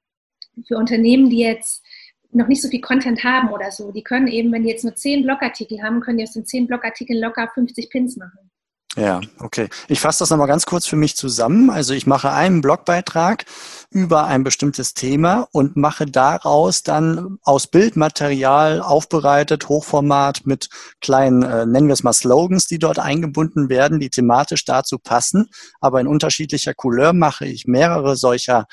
für Unternehmen, die jetzt noch nicht so viel Content haben oder so. Die können eben, wenn die jetzt nur zehn Blogartikel haben, können die aus den zehn Blogartikeln locker 50 Pins machen. Ja, okay. Ich fasse das nochmal ganz kurz für mich zusammen. Also ich mache einen Blogbeitrag über ein bestimmtes Thema und mache daraus dann aus Bildmaterial aufbereitet, Hochformat mit kleinen, äh, nennen wir es mal Slogans, die dort eingebunden werden, die thematisch dazu passen. Aber in unterschiedlicher Couleur mache ich mehrere solcher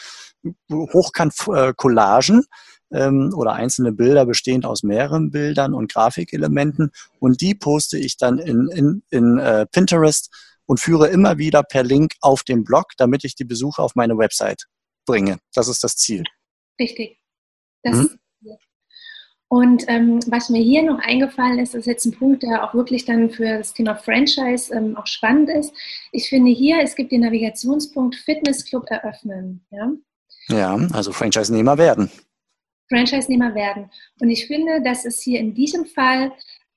Hochkant-Collagen ähm, oder einzelne Bilder bestehend aus mehreren Bildern und Grafikelementen und die poste ich dann in, in, in äh, Pinterest und führe immer wieder per Link auf den Blog, damit ich die Besucher auf meine Website bringe. Das ist das Ziel. Richtig. Das mhm. Und ähm, was mir hier noch eingefallen ist, ist jetzt ein Punkt, der auch wirklich dann für das Thema Franchise ähm, auch spannend ist. Ich finde hier, es gibt den Navigationspunkt Fitnessclub eröffnen. Ja, ja also Franchise-Nehmer werden. Franchise-Nehmer werden. Und ich finde, das ist hier in diesem Fall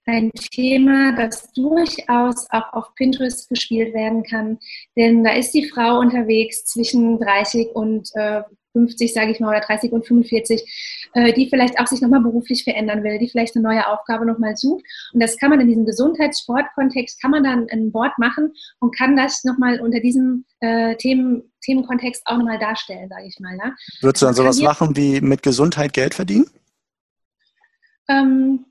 ein Thema, das durchaus auch auf Pinterest gespielt werden kann. Denn da ist die Frau unterwegs zwischen 30 und äh, 50, sage ich mal, oder 30 und 45, äh, die vielleicht auch sich nochmal beruflich verändern will, die vielleicht eine neue Aufgabe nochmal sucht. Und das kann man in diesem Gesundheitssportkontext, kann man dann ein Board machen und kann das nochmal unter diesem äh, Themen, Themenkontext auch nochmal darstellen, sage ich mal. Ja. Würdest du dann sowas machen wie mit Gesundheit Geld verdienen? Ähm,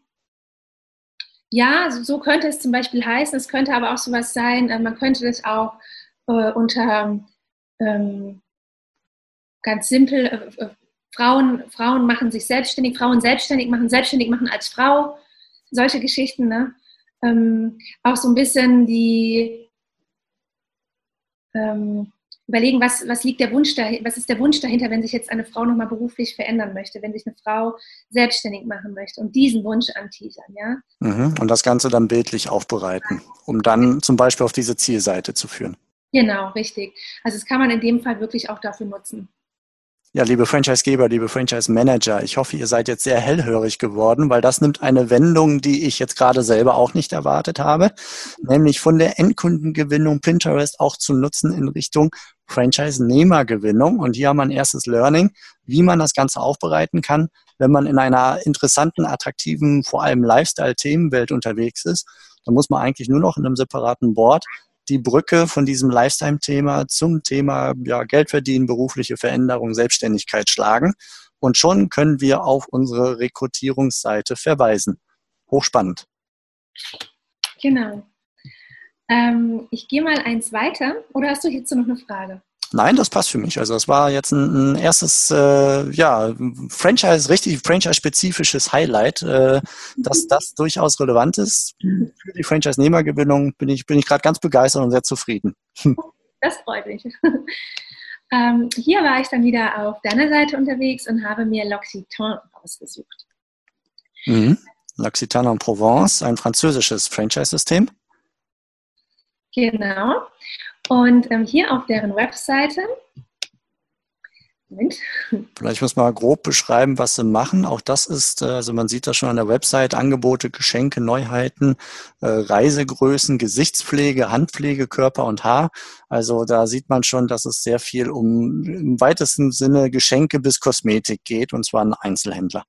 ja, so könnte es zum Beispiel heißen. Es könnte aber auch sowas sein, äh, man könnte das auch äh, unter ähm, ganz simpel, äh, äh, Frauen, Frauen machen sich selbstständig, Frauen selbstständig machen, selbstständig machen als Frau, solche Geschichten. Ne? Ähm, auch so ein bisschen die ähm, überlegen, was, was liegt der Wunsch dahinter, was ist der Wunsch dahinter, wenn sich jetzt eine Frau nochmal beruflich verändern möchte, wenn sich eine Frau selbstständig machen möchte und diesen Wunsch anteasern, ja. Mhm. Und das Ganze dann bildlich aufbereiten, um dann zum Beispiel auf diese Zielseite zu führen. Genau, richtig. Also das kann man in dem Fall wirklich auch dafür nutzen. Ja, liebe Franchisegeber, liebe Franchise-Manager, ich hoffe, ihr seid jetzt sehr hellhörig geworden, weil das nimmt eine Wendung, die ich jetzt gerade selber auch nicht erwartet habe, nämlich von der Endkundengewinnung Pinterest auch zu nutzen in Richtung Franchise-Nehmergewinnung. Und hier haben wir ein erstes Learning, wie man das Ganze aufbereiten kann, wenn man in einer interessanten, attraktiven, vor allem Lifestyle-Themenwelt unterwegs ist. Da muss man eigentlich nur noch in einem separaten Board die Brücke von diesem Lifetime-Thema zum Thema ja, Geld verdienen, berufliche Veränderung, Selbstständigkeit schlagen. Und schon können wir auf unsere Rekrutierungsseite verweisen. Hochspannend. Genau. Ähm, ich gehe mal eins weiter. Oder hast du hierzu noch eine Frage? Nein, das passt für mich. Also es war jetzt ein, ein erstes, äh, ja, Franchise, richtig Franchise-spezifisches Highlight, äh, dass das durchaus relevant ist. Für die Franchise-Nehmergewinnung bin ich, bin ich gerade ganz begeistert und sehr zufrieden. Das freut mich. ähm, hier war ich dann wieder auf deiner Seite unterwegs und habe mir L'Occitan ausgesucht. Mhm. L'Occitan en Provence, ein französisches Franchise-System. Genau. Und ähm, hier auf deren Webseite, Moment. Vielleicht muss man grob beschreiben, was sie machen. Auch das ist, äh, also man sieht das schon an der Website, Angebote, Geschenke, Neuheiten, äh, Reisegrößen, Gesichtspflege, Handpflege, Körper und Haar. Also da sieht man schon, dass es sehr viel um im weitesten Sinne Geschenke bis Kosmetik geht, und zwar ein Einzelhändler.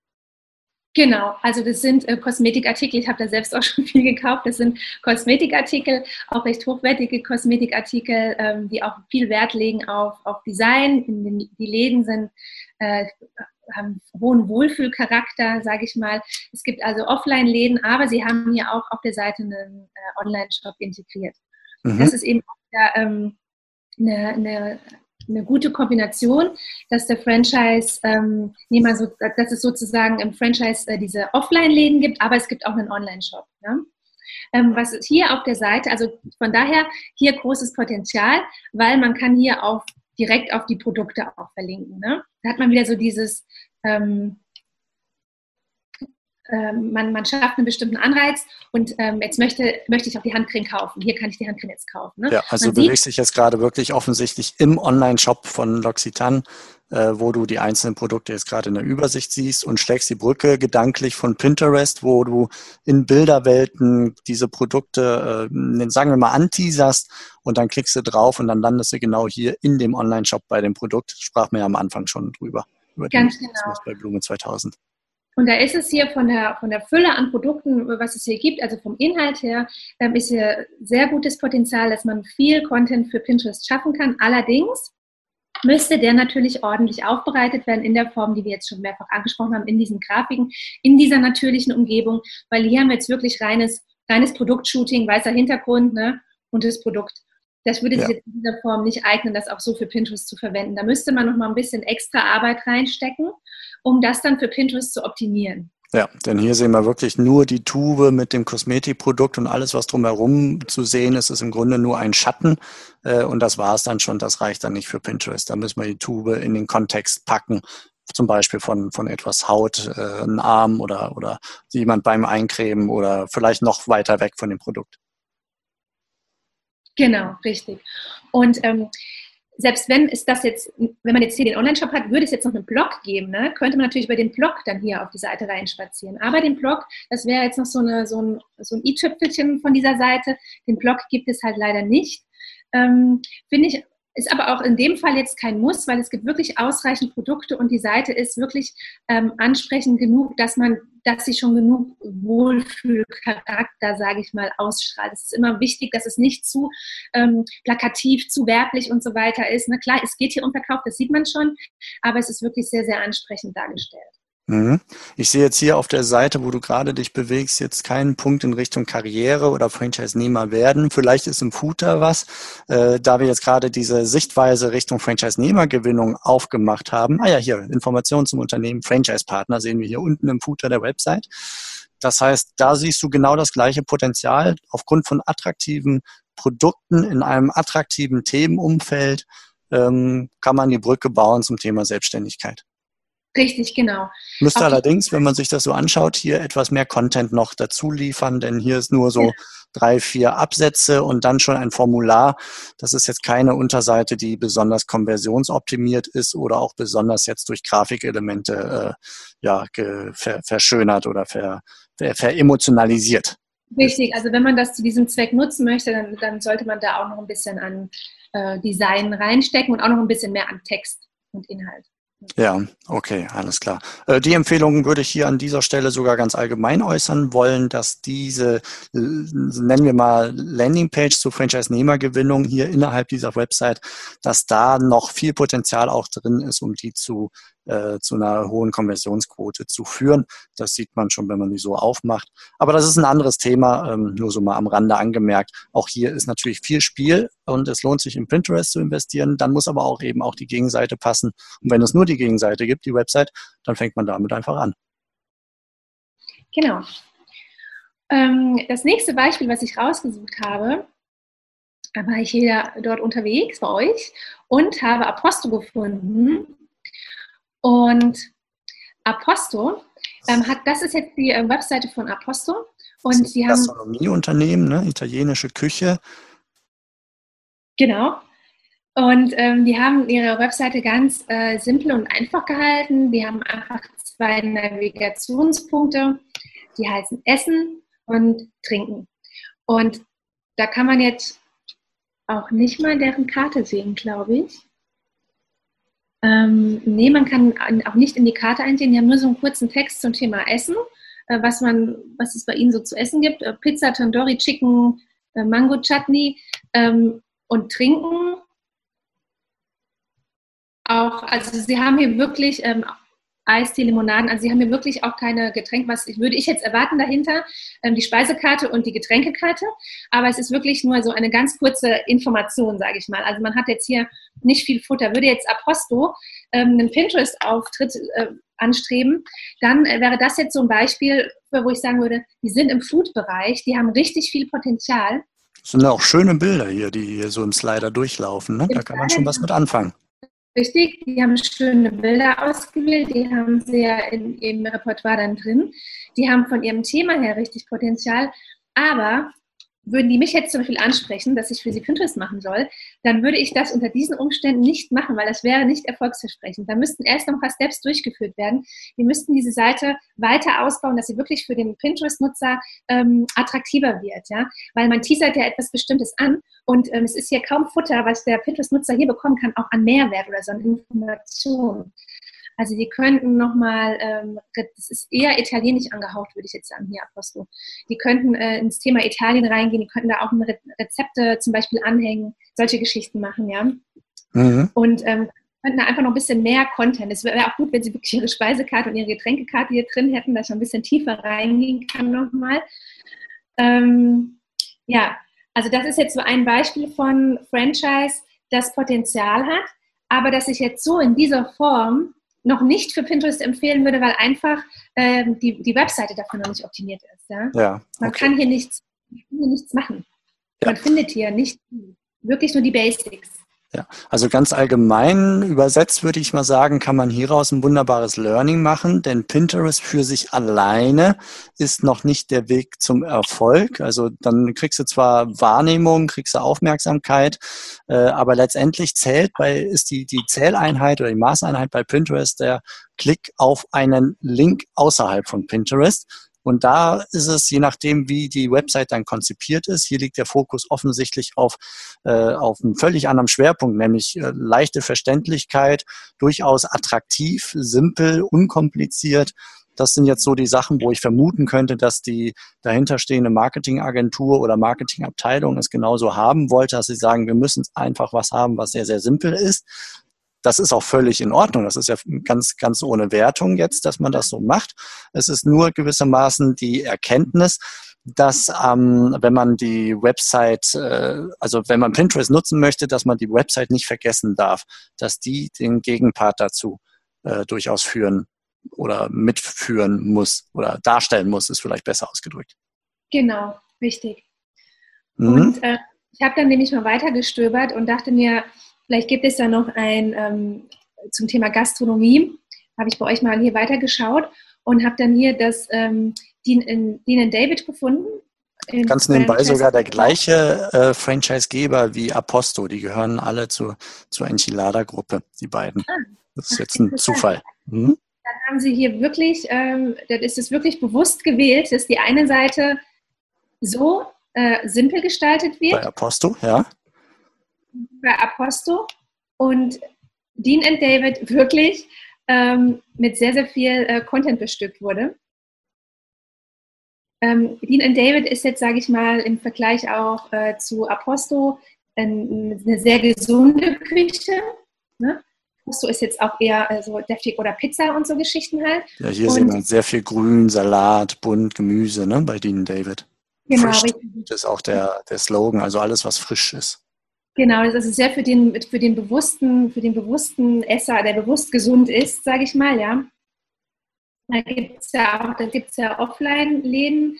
Genau, also das sind äh, Kosmetikartikel. Ich habe da selbst auch schon viel gekauft. Das sind Kosmetikartikel, auch recht hochwertige Kosmetikartikel, ähm, die auch viel Wert legen auf, auf Design. Den, die Läden sind, äh, haben hohen Wohlfühlcharakter, sage ich mal. Es gibt also Offline-Läden, aber sie haben hier auch auf der Seite einen äh, Online-Shop integriert. Mhm. Das ist eben auch ja, ähm, eine, eine eine gute Kombination, dass der Franchise-Nehmer, ähm, so, dass es sozusagen im Franchise äh, diese Offline-Läden gibt, aber es gibt auch einen Online-Shop. Ja? Ähm, was hier auf der Seite, also von daher hier großes Potenzial, weil man kann hier auch direkt auf die Produkte auch verlinken. Ne? Da hat man wieder so dieses, ähm, ähm, man, man schafft einen bestimmten Anreiz und ähm, jetzt möchte, möchte ich auch die Handcreme kaufen. Hier kann ich die Handcreme jetzt kaufen. Ne? Ja, also man du bewegst dich jetzt gerade wirklich offensichtlich im Online-Shop von L'Occitane, äh, wo du die einzelnen Produkte jetzt gerade in der Übersicht siehst und schlägst die Brücke gedanklich von Pinterest, wo du in Bilderwelten diese Produkte, äh, sagen wir mal, anteaserst und dann klickst du drauf und dann landest du genau hier in dem Online-Shop bei dem Produkt. Sprach mir ja am Anfang schon drüber. Über Ganz den, genau. Bei Blume 2000. Und da ist es hier von der, von der Fülle an Produkten, was es hier gibt, also vom Inhalt her, ähm, ist hier sehr gutes Potenzial, dass man viel Content für Pinterest schaffen kann. Allerdings müsste der natürlich ordentlich aufbereitet werden in der Form, die wir jetzt schon mehrfach angesprochen haben, in diesen Grafiken, in dieser natürlichen Umgebung, weil hier haben wir jetzt wirklich reines, reines Produktshooting, weißer Hintergrund ne, und das Produkt. Das würde sich ja. jetzt in dieser Form nicht eignen, das auch so für Pinterest zu verwenden. Da müsste man noch mal ein bisschen extra Arbeit reinstecken um das dann für Pinterest zu optimieren. Ja, denn hier sehen wir wirklich nur die Tube mit dem Kosmetikprodukt und alles, was drumherum zu sehen ist, ist im Grunde nur ein Schatten. Äh, und das war es dann schon. Das reicht dann nicht für Pinterest. Da müssen wir die Tube in den Kontext packen. Zum Beispiel von, von etwas Haut, äh, Arm oder, oder jemand beim Eincremen oder vielleicht noch weiter weg von dem Produkt. Genau, richtig. Und ähm, selbst wenn es das jetzt, wenn man jetzt hier den Online-Shop hat, würde es jetzt noch einen Blog geben, ne? könnte man natürlich über den Blog dann hier auf die Seite reinspazieren. Aber den Blog, das wäre jetzt noch so, eine, so ein, so ein i-Tüpfelchen von dieser Seite. Den Blog gibt es halt leider nicht. Ähm, Finde ich ist aber auch in dem Fall jetzt kein Muss, weil es gibt wirklich ausreichend Produkte und die Seite ist wirklich ähm, ansprechend genug, dass man, dass sie schon genug Wohlfühlcharakter, sage ich mal, ausstrahlt. Es ist immer wichtig, dass es nicht zu ähm, plakativ, zu werblich und so weiter ist. Na klar, es geht hier um Verkauf, das sieht man schon, aber es ist wirklich sehr, sehr ansprechend dargestellt. Mhm. Ich sehe jetzt hier auf der Seite, wo du gerade dich bewegst, jetzt keinen Punkt in Richtung Karriere oder Franchise-Nehmer werden. Vielleicht ist im Footer was, äh, da wir jetzt gerade diese Sichtweise Richtung Franchise-Nehmergewinnung aufgemacht haben. Ah ja, hier, Informationen zum Unternehmen, Franchise-Partner sehen wir hier unten im Footer der Website. Das heißt, da siehst du genau das gleiche Potenzial aufgrund von attraktiven Produkten in einem attraktiven Themenumfeld ähm, kann man die Brücke bauen zum Thema Selbstständigkeit. Richtig, genau. Müsste allerdings, wenn man sich das so anschaut, hier etwas mehr Content noch dazu liefern, denn hier ist nur so ja. drei, vier Absätze und dann schon ein Formular. Das ist jetzt keine Unterseite, die besonders konversionsoptimiert ist oder auch besonders jetzt durch Grafikelemente äh, ja, ver verschönert oder ver ver veremotionalisiert. Richtig, also wenn man das zu diesem Zweck nutzen möchte, dann, dann sollte man da auch noch ein bisschen an äh, Design reinstecken und auch noch ein bisschen mehr an Text und Inhalt. Ja, okay, alles klar. Äh, die Empfehlung würde ich hier an dieser Stelle sogar ganz allgemein äußern wollen, dass diese, nennen wir mal Landingpage zur Franchise-Nehmergewinnung hier innerhalb dieser Website, dass da noch viel Potenzial auch drin ist, um die zu äh, zu einer hohen Konversionsquote zu führen. Das sieht man schon, wenn man die so aufmacht. Aber das ist ein anderes Thema, ähm, nur so mal am Rande angemerkt. Auch hier ist natürlich viel Spiel und es lohnt sich in Pinterest zu investieren. Dann muss aber auch eben auch die Gegenseite passen. Und wenn es nur die Gegenseite gibt, die Website, dann fängt man damit einfach an. Genau. Ähm, das nächste Beispiel, was ich rausgesucht habe, da war ich hier dort unterwegs bei euch und habe Aposto gefunden. Und Aposto ähm, hat, das ist jetzt die äh, Webseite von Aposto. Und das ist ein Gastronomieunternehmen, ne? italienische Küche. Genau. Und ähm, die haben ihre Webseite ganz äh, simpel und einfach gehalten. Die haben einfach zwei Navigationspunkte, die heißen Essen und Trinken. Und da kann man jetzt auch nicht mal deren Karte sehen, glaube ich. Ähm, nee, man kann auch nicht in die Karte einsehen. Die haben nur so einen kurzen Text zum Thema Essen, äh, was, man, was es bei ihnen so zu essen gibt. Äh, Pizza, Tandoori, Chicken, äh, Mango Chutney ähm, und Trinken. Auch, also sie haben hier wirklich ähm, Eistee, Limonaden. Also sie haben hier wirklich auch keine Getränke, was würde ich jetzt erwarten dahinter, ähm, die Speisekarte und die Getränkekarte. Aber es ist wirklich nur so eine ganz kurze Information, sage ich mal. Also man hat jetzt hier nicht viel Futter. Würde jetzt Aposto ähm, einen Pinterest-Auftritt äh, anstreben, dann äh, wäre das jetzt so ein Beispiel, wo ich sagen würde, die sind im Food-Bereich, die haben richtig viel Potenzial. Das sind auch schöne Bilder hier, die hier so im Slider durchlaufen. Ne? Da kann man schon was mit anfangen. Richtig, die haben schöne Bilder ausgewählt, die haben sie ja in ihrem Repertoire dann drin. Die haben von ihrem Thema her richtig Potenzial, aber würden die mich jetzt zum Beispiel ansprechen, dass ich für sie Pinterest machen soll, dann würde ich das unter diesen Umständen nicht machen, weil das wäre nicht erfolgsversprechend. Da müssten erst noch ein paar Steps durchgeführt werden. Wir müssten diese Seite weiter ausbauen, dass sie wirklich für den Pinterest-Nutzer ähm, attraktiver wird, ja, weil man teasert ja etwas Bestimmtes an und ähm, es ist hier kaum Futter, was der Pinterest-Nutzer hier bekommen kann, auch an Mehrwert oder so an Informationen. Also die könnten nochmal, ähm, das ist eher italienisch angehaucht, würde ich jetzt sagen, hier Apostel. Die könnten äh, ins Thema Italien reingehen, die könnten da auch Rezepte zum Beispiel anhängen, solche Geschichten machen, ja. Mhm. Und ähm, könnten da einfach noch ein bisschen mehr Content. Es wäre auch gut, wenn sie wirklich ihre Speisekarte und ihre Getränkekarte hier drin hätten, dass ich ein bisschen tiefer reingehen kann nochmal. Ähm, ja, also das ist jetzt so ein Beispiel von Franchise, das Potenzial hat, aber dass ich jetzt so in dieser Form noch nicht für Pinterest empfehlen würde, weil einfach ähm, die, die Webseite dafür noch nicht optimiert ist. Ja? ja okay. Man kann hier nichts, hier nichts machen. Ja. Man findet hier nicht wirklich nur die Basics. Ja, also ganz allgemein übersetzt würde ich mal sagen, kann man hieraus ein wunderbares Learning machen, denn Pinterest für sich alleine ist noch nicht der Weg zum Erfolg. Also dann kriegst du zwar Wahrnehmung, kriegst du Aufmerksamkeit, äh, aber letztendlich zählt bei, ist die, die Zähleinheit oder die Maßeinheit bei Pinterest der Klick auf einen Link außerhalb von Pinterest. Und da ist es, je nachdem, wie die Website dann konzipiert ist, hier liegt der Fokus offensichtlich auf, äh, auf einem völlig anderen Schwerpunkt, nämlich äh, leichte Verständlichkeit, durchaus attraktiv, simpel, unkompliziert. Das sind jetzt so die Sachen, wo ich vermuten könnte, dass die dahinterstehende Marketingagentur oder Marketingabteilung es genauso haben wollte, dass sie sagen, wir müssen einfach was haben, was sehr, sehr simpel ist. Das ist auch völlig in Ordnung. Das ist ja ganz, ganz ohne Wertung jetzt, dass man das so macht. Es ist nur gewissermaßen die Erkenntnis, dass ähm, wenn man die Website, äh, also wenn man Pinterest nutzen möchte, dass man die Website nicht vergessen darf, dass die den Gegenpart dazu äh, durchaus führen oder mitführen muss oder darstellen muss, ist vielleicht besser ausgedrückt. Genau, richtig. Mhm. Und äh, ich habe dann nämlich mal weitergestöbert und dachte mir, Vielleicht gibt es da noch ein ähm, zum Thema Gastronomie. Habe ich bei euch mal hier weitergeschaut und habe dann hier das ähm, Dean, Dean David gefunden. Ganz nebenbei sogar der gleiche äh, Franchise-Geber wie Aposto. Die gehören alle zu, zur Enchilada-Gruppe, die beiden. Ah, das ist jetzt ein Zufall. Mhm. Dann haben sie hier wirklich, ähm, das ist es wirklich bewusst gewählt, dass die eine Seite so äh, simpel gestaltet wird. Bei Aposto, ja bei Aposto und Dean and David wirklich ähm, mit sehr, sehr viel äh, Content bestückt wurde. Ähm, Dean and David ist jetzt, sage ich mal, im Vergleich auch äh, zu Aposto ein, eine sehr gesunde Küche. Ne? Aposto ist jetzt auch eher äh, so deftig oder Pizza und so Geschichten halt. Ja, hier und, sehen wir sehr viel Grün, Salat, bunt, Gemüse ne, bei Dean David. Genau, frisch richtig. ist auch der, der Slogan, also alles, was frisch ist. Genau, das ist sehr für den, für den bewussten, für den bewussten Esser, der bewusst gesund ist, sage ich mal, ja. Da gibt es ja auch, ja Offline-Läden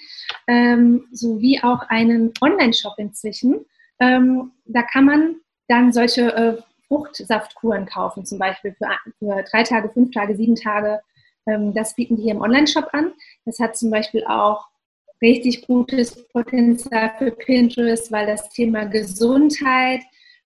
ähm, sowie auch einen Online-Shop inzwischen. Ähm, da kann man dann solche äh, Fruchtsaftkuren kaufen, zum Beispiel für, für drei Tage, fünf Tage, sieben Tage. Ähm, das bieten die hier im Online-Shop an. Das hat zum Beispiel auch richtig gutes Potenzial für Pinterest, weil das Thema Gesundheit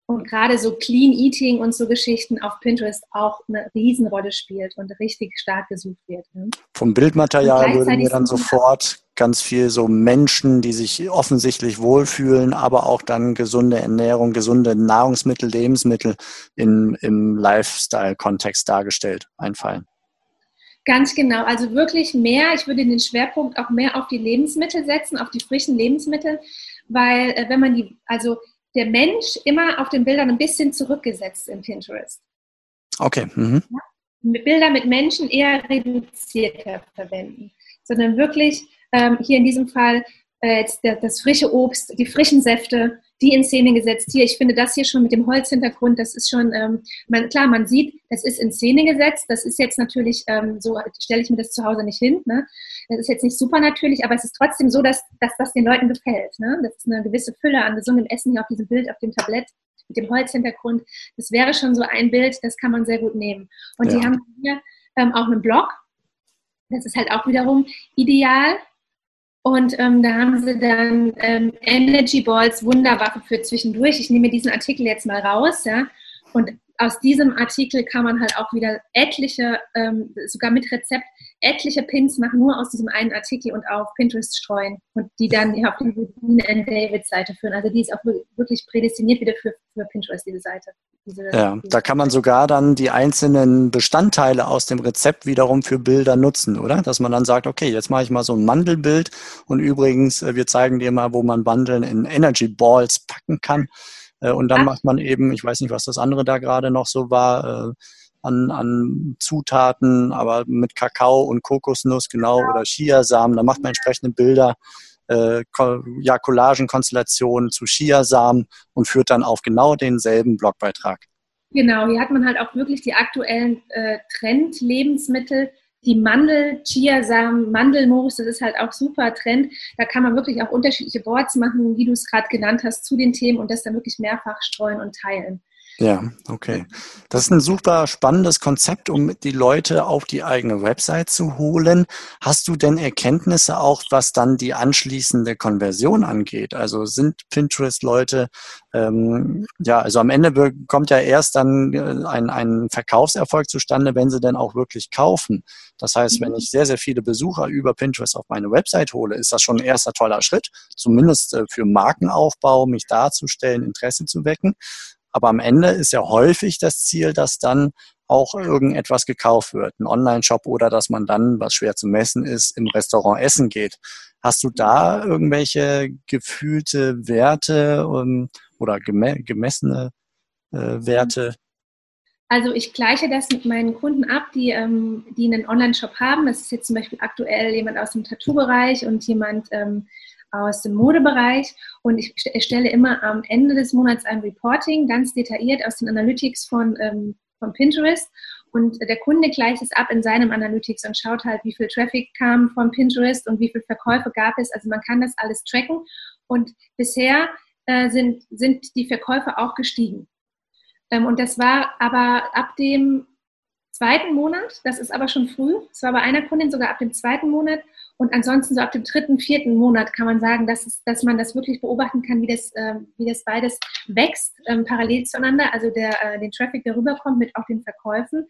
und gerade so Clean Eating und so Geschichten auf Pinterest auch eine Riesenrolle spielt und richtig stark gesucht wird. Ne? Vom Bildmaterial würde mir dann sofort ganz viel so Menschen, die sich offensichtlich wohlfühlen, aber auch dann gesunde Ernährung, gesunde Nahrungsmittel, Lebensmittel in, im Lifestyle-Kontext dargestellt einfallen. Ganz genau, also wirklich mehr, ich würde den Schwerpunkt auch mehr auf die Lebensmittel setzen, auf die frischen Lebensmittel, weil äh, wenn man die, also der Mensch immer auf den Bildern ein bisschen zurückgesetzt in Pinterest. Okay. Mhm. Ja? Bilder mit Menschen eher reduzierter verwenden, sondern wirklich ähm, hier in diesem Fall äh, das, das frische Obst, die frischen Säfte, die in Szene gesetzt. Hier, ich finde das hier schon mit dem Holzhintergrund, das ist schon, ähm, man, klar, man sieht, das ist in Szene gesetzt. Das ist jetzt natürlich, ähm, so stelle ich mir das zu Hause nicht hin. Ne? Das ist jetzt nicht super natürlich, aber es ist trotzdem so, dass, dass das den Leuten gefällt. Ne? Das ist eine gewisse Fülle an gesundem Essen hier auf diesem Bild, auf dem Tablett. mit dem Holzhintergrund. Das wäre schon so ein Bild, das kann man sehr gut nehmen. Und ja. die haben hier ähm, auch einen Blog. Das ist halt auch wiederum ideal. Und ähm, da haben sie dann ähm, Energy Balls Wunderwaffe für zwischendurch. Ich nehme diesen Artikel jetzt mal raus, ja. Und aus diesem Artikel kann man halt auch wieder etliche, ähm, sogar mit Rezept, etliche Pins machen, nur aus diesem einen Artikel und auf Pinterest streuen und die dann auf die Dean David Seite führen. Also die ist auch wirklich prädestiniert wieder für, für Pinterest, diese Seite. Diese, ja, diese da kann man sogar dann die einzelnen Bestandteile aus dem Rezept wiederum für Bilder nutzen, oder? Dass man dann sagt, okay, jetzt mache ich mal so ein Mandelbild und übrigens, äh, wir zeigen dir mal, wo man Mandeln in Energy Balls packen kann. Äh, und dann Ach. macht man eben, ich weiß nicht, was das andere da gerade noch so war, äh, an, an Zutaten, aber mit Kakao und Kokosnuss, genau, oder Chiasamen. Da macht man entsprechende Bilder, äh, ja, Collagenkonstellationen zu Chiasamen und führt dann auf genau denselben Blogbeitrag. Genau, hier hat man halt auch wirklich die aktuellen äh, Trend-Lebensmittel die Mandel, Chiasamen, Mandelmoos, das ist halt auch super Trend. Da kann man wirklich auch unterschiedliche Boards machen, wie du es gerade genannt hast, zu den Themen und das dann wirklich mehrfach streuen und teilen. Ja, okay. Das ist ein super spannendes Konzept, um die Leute auf die eigene Website zu holen. Hast du denn Erkenntnisse auch, was dann die anschließende Konversion angeht? Also sind Pinterest-Leute, ähm, ja, also am Ende kommt ja erst dann äh, ein, ein Verkaufserfolg zustande, wenn sie denn auch wirklich kaufen. Das heißt, wenn mhm. ich sehr, sehr viele Besucher über Pinterest auf meine Website hole, ist das schon ein erster toller Schritt, zumindest äh, für Markenaufbau, mich darzustellen, Interesse zu wecken. Aber am Ende ist ja häufig das Ziel, dass dann auch irgendetwas gekauft wird, ein Online-Shop oder dass man dann, was schwer zu messen ist, im Restaurant essen geht. Hast du da irgendwelche gefühlte Werte um, oder gemessene äh, Werte? Also ich gleiche das mit meinen Kunden ab, die, ähm, die einen Online-Shop haben. Das ist jetzt zum Beispiel aktuell jemand aus dem Tattoo-Bereich und jemand ähm, aus dem Modebereich und ich erstelle immer am Ende des Monats ein Reporting, ganz detailliert aus den Analytics von, ähm, von Pinterest und der Kunde gleicht es ab in seinem Analytics und schaut halt, wie viel Traffic kam von Pinterest und wie viel Verkäufe gab es. Also man kann das alles tracken und bisher äh, sind, sind die Verkäufe auch gestiegen. Ähm, und das war aber ab dem zweiten Monat, das ist aber schon früh, es war bei einer Kundin sogar ab dem zweiten Monat und ansonsten so ab dem dritten, vierten Monat kann man sagen, dass, es, dass man das wirklich beobachten kann, wie das, äh, wie das beides wächst, ähm, parallel zueinander, also der, äh, den Traffic, der rüberkommt mit auch den Verkäufen.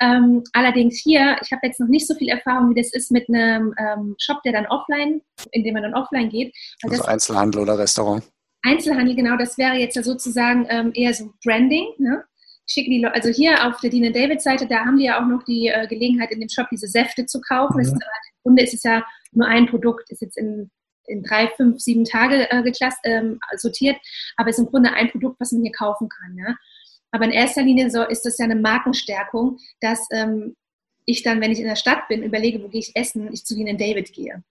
Ähm, allerdings hier, ich habe jetzt noch nicht so viel Erfahrung, wie das ist mit einem ähm, Shop, der dann offline, in dem man dann offline geht. Also Einzelhandel oder Restaurant. Einzelhandel, genau, das wäre jetzt ja sozusagen ähm, eher so Branding. Ne? schicke die Leute, also hier auf der Dean David Seite, da haben die ja auch noch die äh, Gelegenheit in dem Shop diese Säfte zu kaufen. Mhm. Ist, im Grunde ist es ja nur ein Produkt, ist jetzt in, in drei, fünf, sieben Tage äh, geklass, ähm, sortiert, aber ist im Grunde ein Produkt, was man hier kaufen kann. Ja? Aber in erster Linie so ist das ja eine Markenstärkung, dass ähm, ich dann, wenn ich in der Stadt bin, überlege, wo gehe ich essen, ich zu Dean David gehe.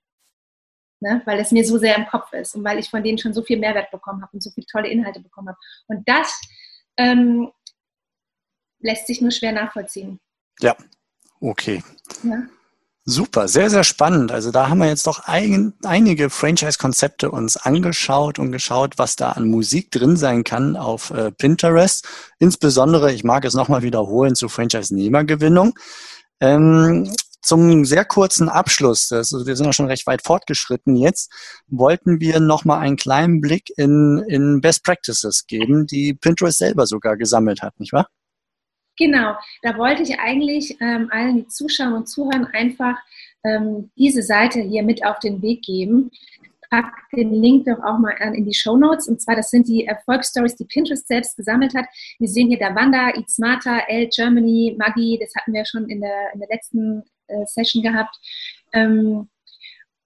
Ne? Weil es mir so sehr im Kopf ist und weil ich von denen schon so viel Mehrwert bekommen habe und so viele tolle Inhalte bekommen habe. Und das ähm, lässt sich nur schwer nachvollziehen. Ja, okay. Ja. Super, sehr, sehr spannend. Also da haben wir jetzt doch ein, einige Franchise-Konzepte uns angeschaut und geschaut, was da an Musik drin sein kann auf äh, Pinterest. Insbesondere, ich mag es nochmal wiederholen, zur Franchise-Nehmergewinnung. Ähm, zum sehr kurzen Abschluss, das, wir sind ja schon recht weit fortgeschritten jetzt, wollten wir nochmal einen kleinen Blick in, in Best Practices geben, die Pinterest selber sogar gesammelt hat, nicht wahr? Genau, da wollte ich eigentlich ähm, allen, die zuschauen und zuhören, einfach ähm, diese Seite hier mit auf den Weg geben. Pack den Link doch auch mal in die Show Notes. Und zwar, das sind die Erfolgsstories, die Pinterest selbst gesammelt hat. Wir sehen hier Davanda, Smarter, L Germany, Maggie, das hatten wir schon in der, in der letzten äh, Session gehabt. Ähm,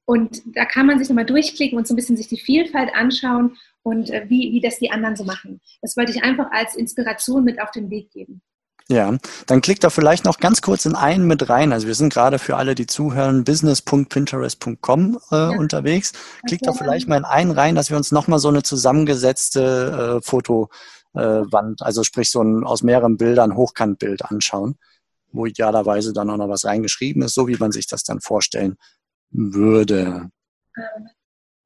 und da kann man sich nochmal durchklicken und so ein bisschen sich die Vielfalt anschauen und äh, wie, wie das die anderen so machen. Das wollte ich einfach als Inspiration mit auf den Weg geben. Ja, dann klickt da vielleicht noch ganz kurz in einen mit rein. Also wir sind gerade für alle, die zuhören, business.pinterest.com äh, ja. unterwegs. Klickt da vielleicht mal in einen rein, dass wir uns nochmal so eine zusammengesetzte äh, Fotowand, äh, also sprich so ein aus mehreren Bildern Hochkantbild anschauen, wo idealerweise dann auch noch was reingeschrieben ist, so wie man sich das dann vorstellen würde. Ähm,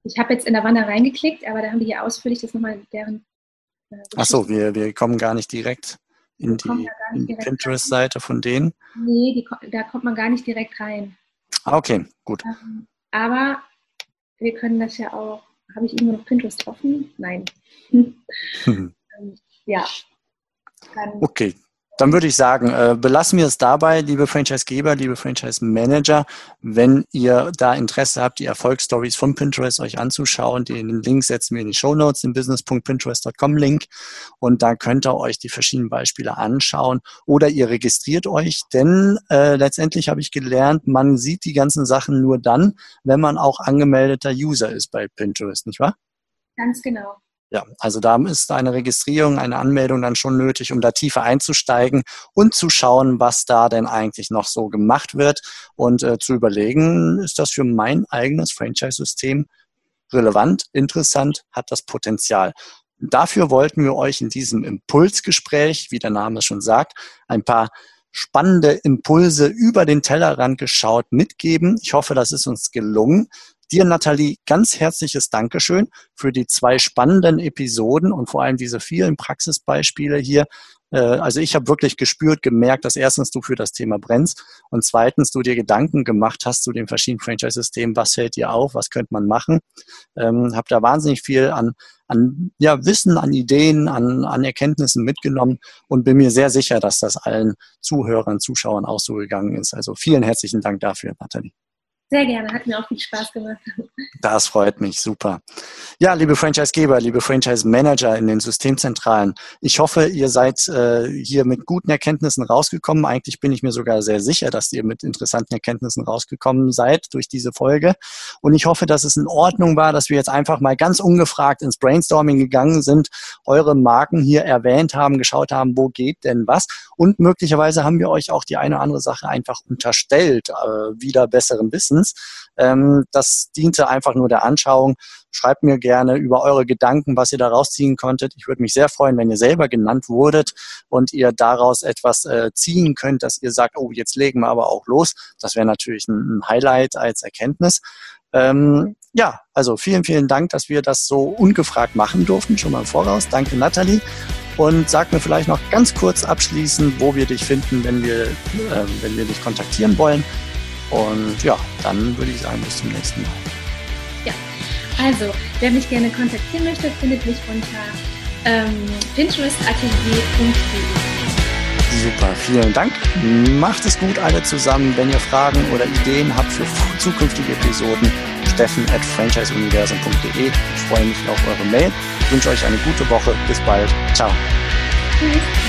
ich habe jetzt in der Wanne reingeklickt, aber da haben die hier ausführlich das nochmal deren Äh, Ach so, wir, wir kommen gar nicht direkt in die, die Pinterest-Seite von denen? Nee, die, da kommt man gar nicht direkt rein. Ah, okay, gut. Ähm, aber wir können das ja auch. Habe ich irgendwo noch Pinterest offen? Nein. Hm. ja. Dann okay, dann würde ich sagen, äh, belassen wir es dabei, liebe Franchise-Geber, liebe Franchise-Manager. Wenn ihr da Interesse habt, die Erfolgsstories von Pinterest euch anzuschauen, den Link setzen wir in die Show Notes, den business.pinterest.com Link. Und da könnt ihr euch die verschiedenen Beispiele anschauen oder ihr registriert euch, denn äh, letztendlich habe ich gelernt, man sieht die ganzen Sachen nur dann, wenn man auch angemeldeter User ist bei Pinterest, nicht wahr? Ganz genau. Ja, also da ist eine Registrierung, eine Anmeldung dann schon nötig, um da tiefer einzusteigen und zu schauen, was da denn eigentlich noch so gemacht wird und äh, zu überlegen, ist das für mein eigenes Franchise-System relevant, interessant, hat das Potenzial. Dafür wollten wir euch in diesem Impulsgespräch, wie der Name schon sagt, ein paar spannende Impulse über den Tellerrand geschaut mitgeben. Ich hoffe, das ist uns gelungen. Dir, Nathalie, ganz herzliches Dankeschön für die zwei spannenden Episoden und vor allem diese vielen Praxisbeispiele hier. Äh, also ich habe wirklich gespürt, gemerkt, dass erstens du für das Thema brennst und zweitens du dir Gedanken gemacht hast zu den verschiedenen Franchise-Systemen, was fällt dir auf, was könnte man machen. Ähm, habe da wahnsinnig viel an, an ja, Wissen, an Ideen, an, an Erkenntnissen mitgenommen und bin mir sehr sicher, dass das allen Zuhörern, Zuschauern auch so gegangen ist. Also vielen herzlichen Dank dafür, Nathalie. Sehr gerne, hat mir auch viel Spaß gemacht. Das freut mich, super. Ja, liebe Franchisegeber, liebe Franchise-Manager in den Systemzentralen, ich hoffe, ihr seid äh, hier mit guten Erkenntnissen rausgekommen. Eigentlich bin ich mir sogar sehr sicher, dass ihr mit interessanten Erkenntnissen rausgekommen seid durch diese Folge. Und ich hoffe, dass es in Ordnung war, dass wir jetzt einfach mal ganz ungefragt ins Brainstorming gegangen sind, eure Marken hier erwähnt haben, geschaut haben, wo geht denn was. Und möglicherweise haben wir euch auch die eine oder andere Sache einfach unterstellt, äh, wieder besseren Wissen meistens. Ähm, das diente einfach nur der Anschauung. Schreibt mir gerne über eure Gedanken, was ihr da rausziehen konntet. Ich würde mich sehr freuen, wenn ihr selber genannt wurdet und ihr daraus etwas äh, ziehen könnt, dass ihr sagt, oh, jetzt legen wir aber auch los. Das wäre natürlich ein, ein Highlight als Erkenntnis. Ähm, ja, also vielen, vielen Dank, dass wir das so ungefragt machen durften, schon mal im Voraus. Danke, Nathalie. Und sag mir vielleicht noch ganz kurz abschließend, wo wir dich finden, wenn wir, äh, wenn wir dich kontaktieren wollen. Und ja, dann würde ich sagen, bis zum nächsten Mal. Ja, also, wer mich gerne kontaktieren möchte, findet mich unter ähm, pinterestatelier.de. Super, vielen Dank. Macht es gut alle zusammen. Wenn ihr Fragen oder Ideen habt für zukünftige Episoden, steffen at franchiseuniversum.de. Ich freue mich auf eure Mail. Ich wünsche euch eine gute Woche. Bis bald. Ciao. Tschüss.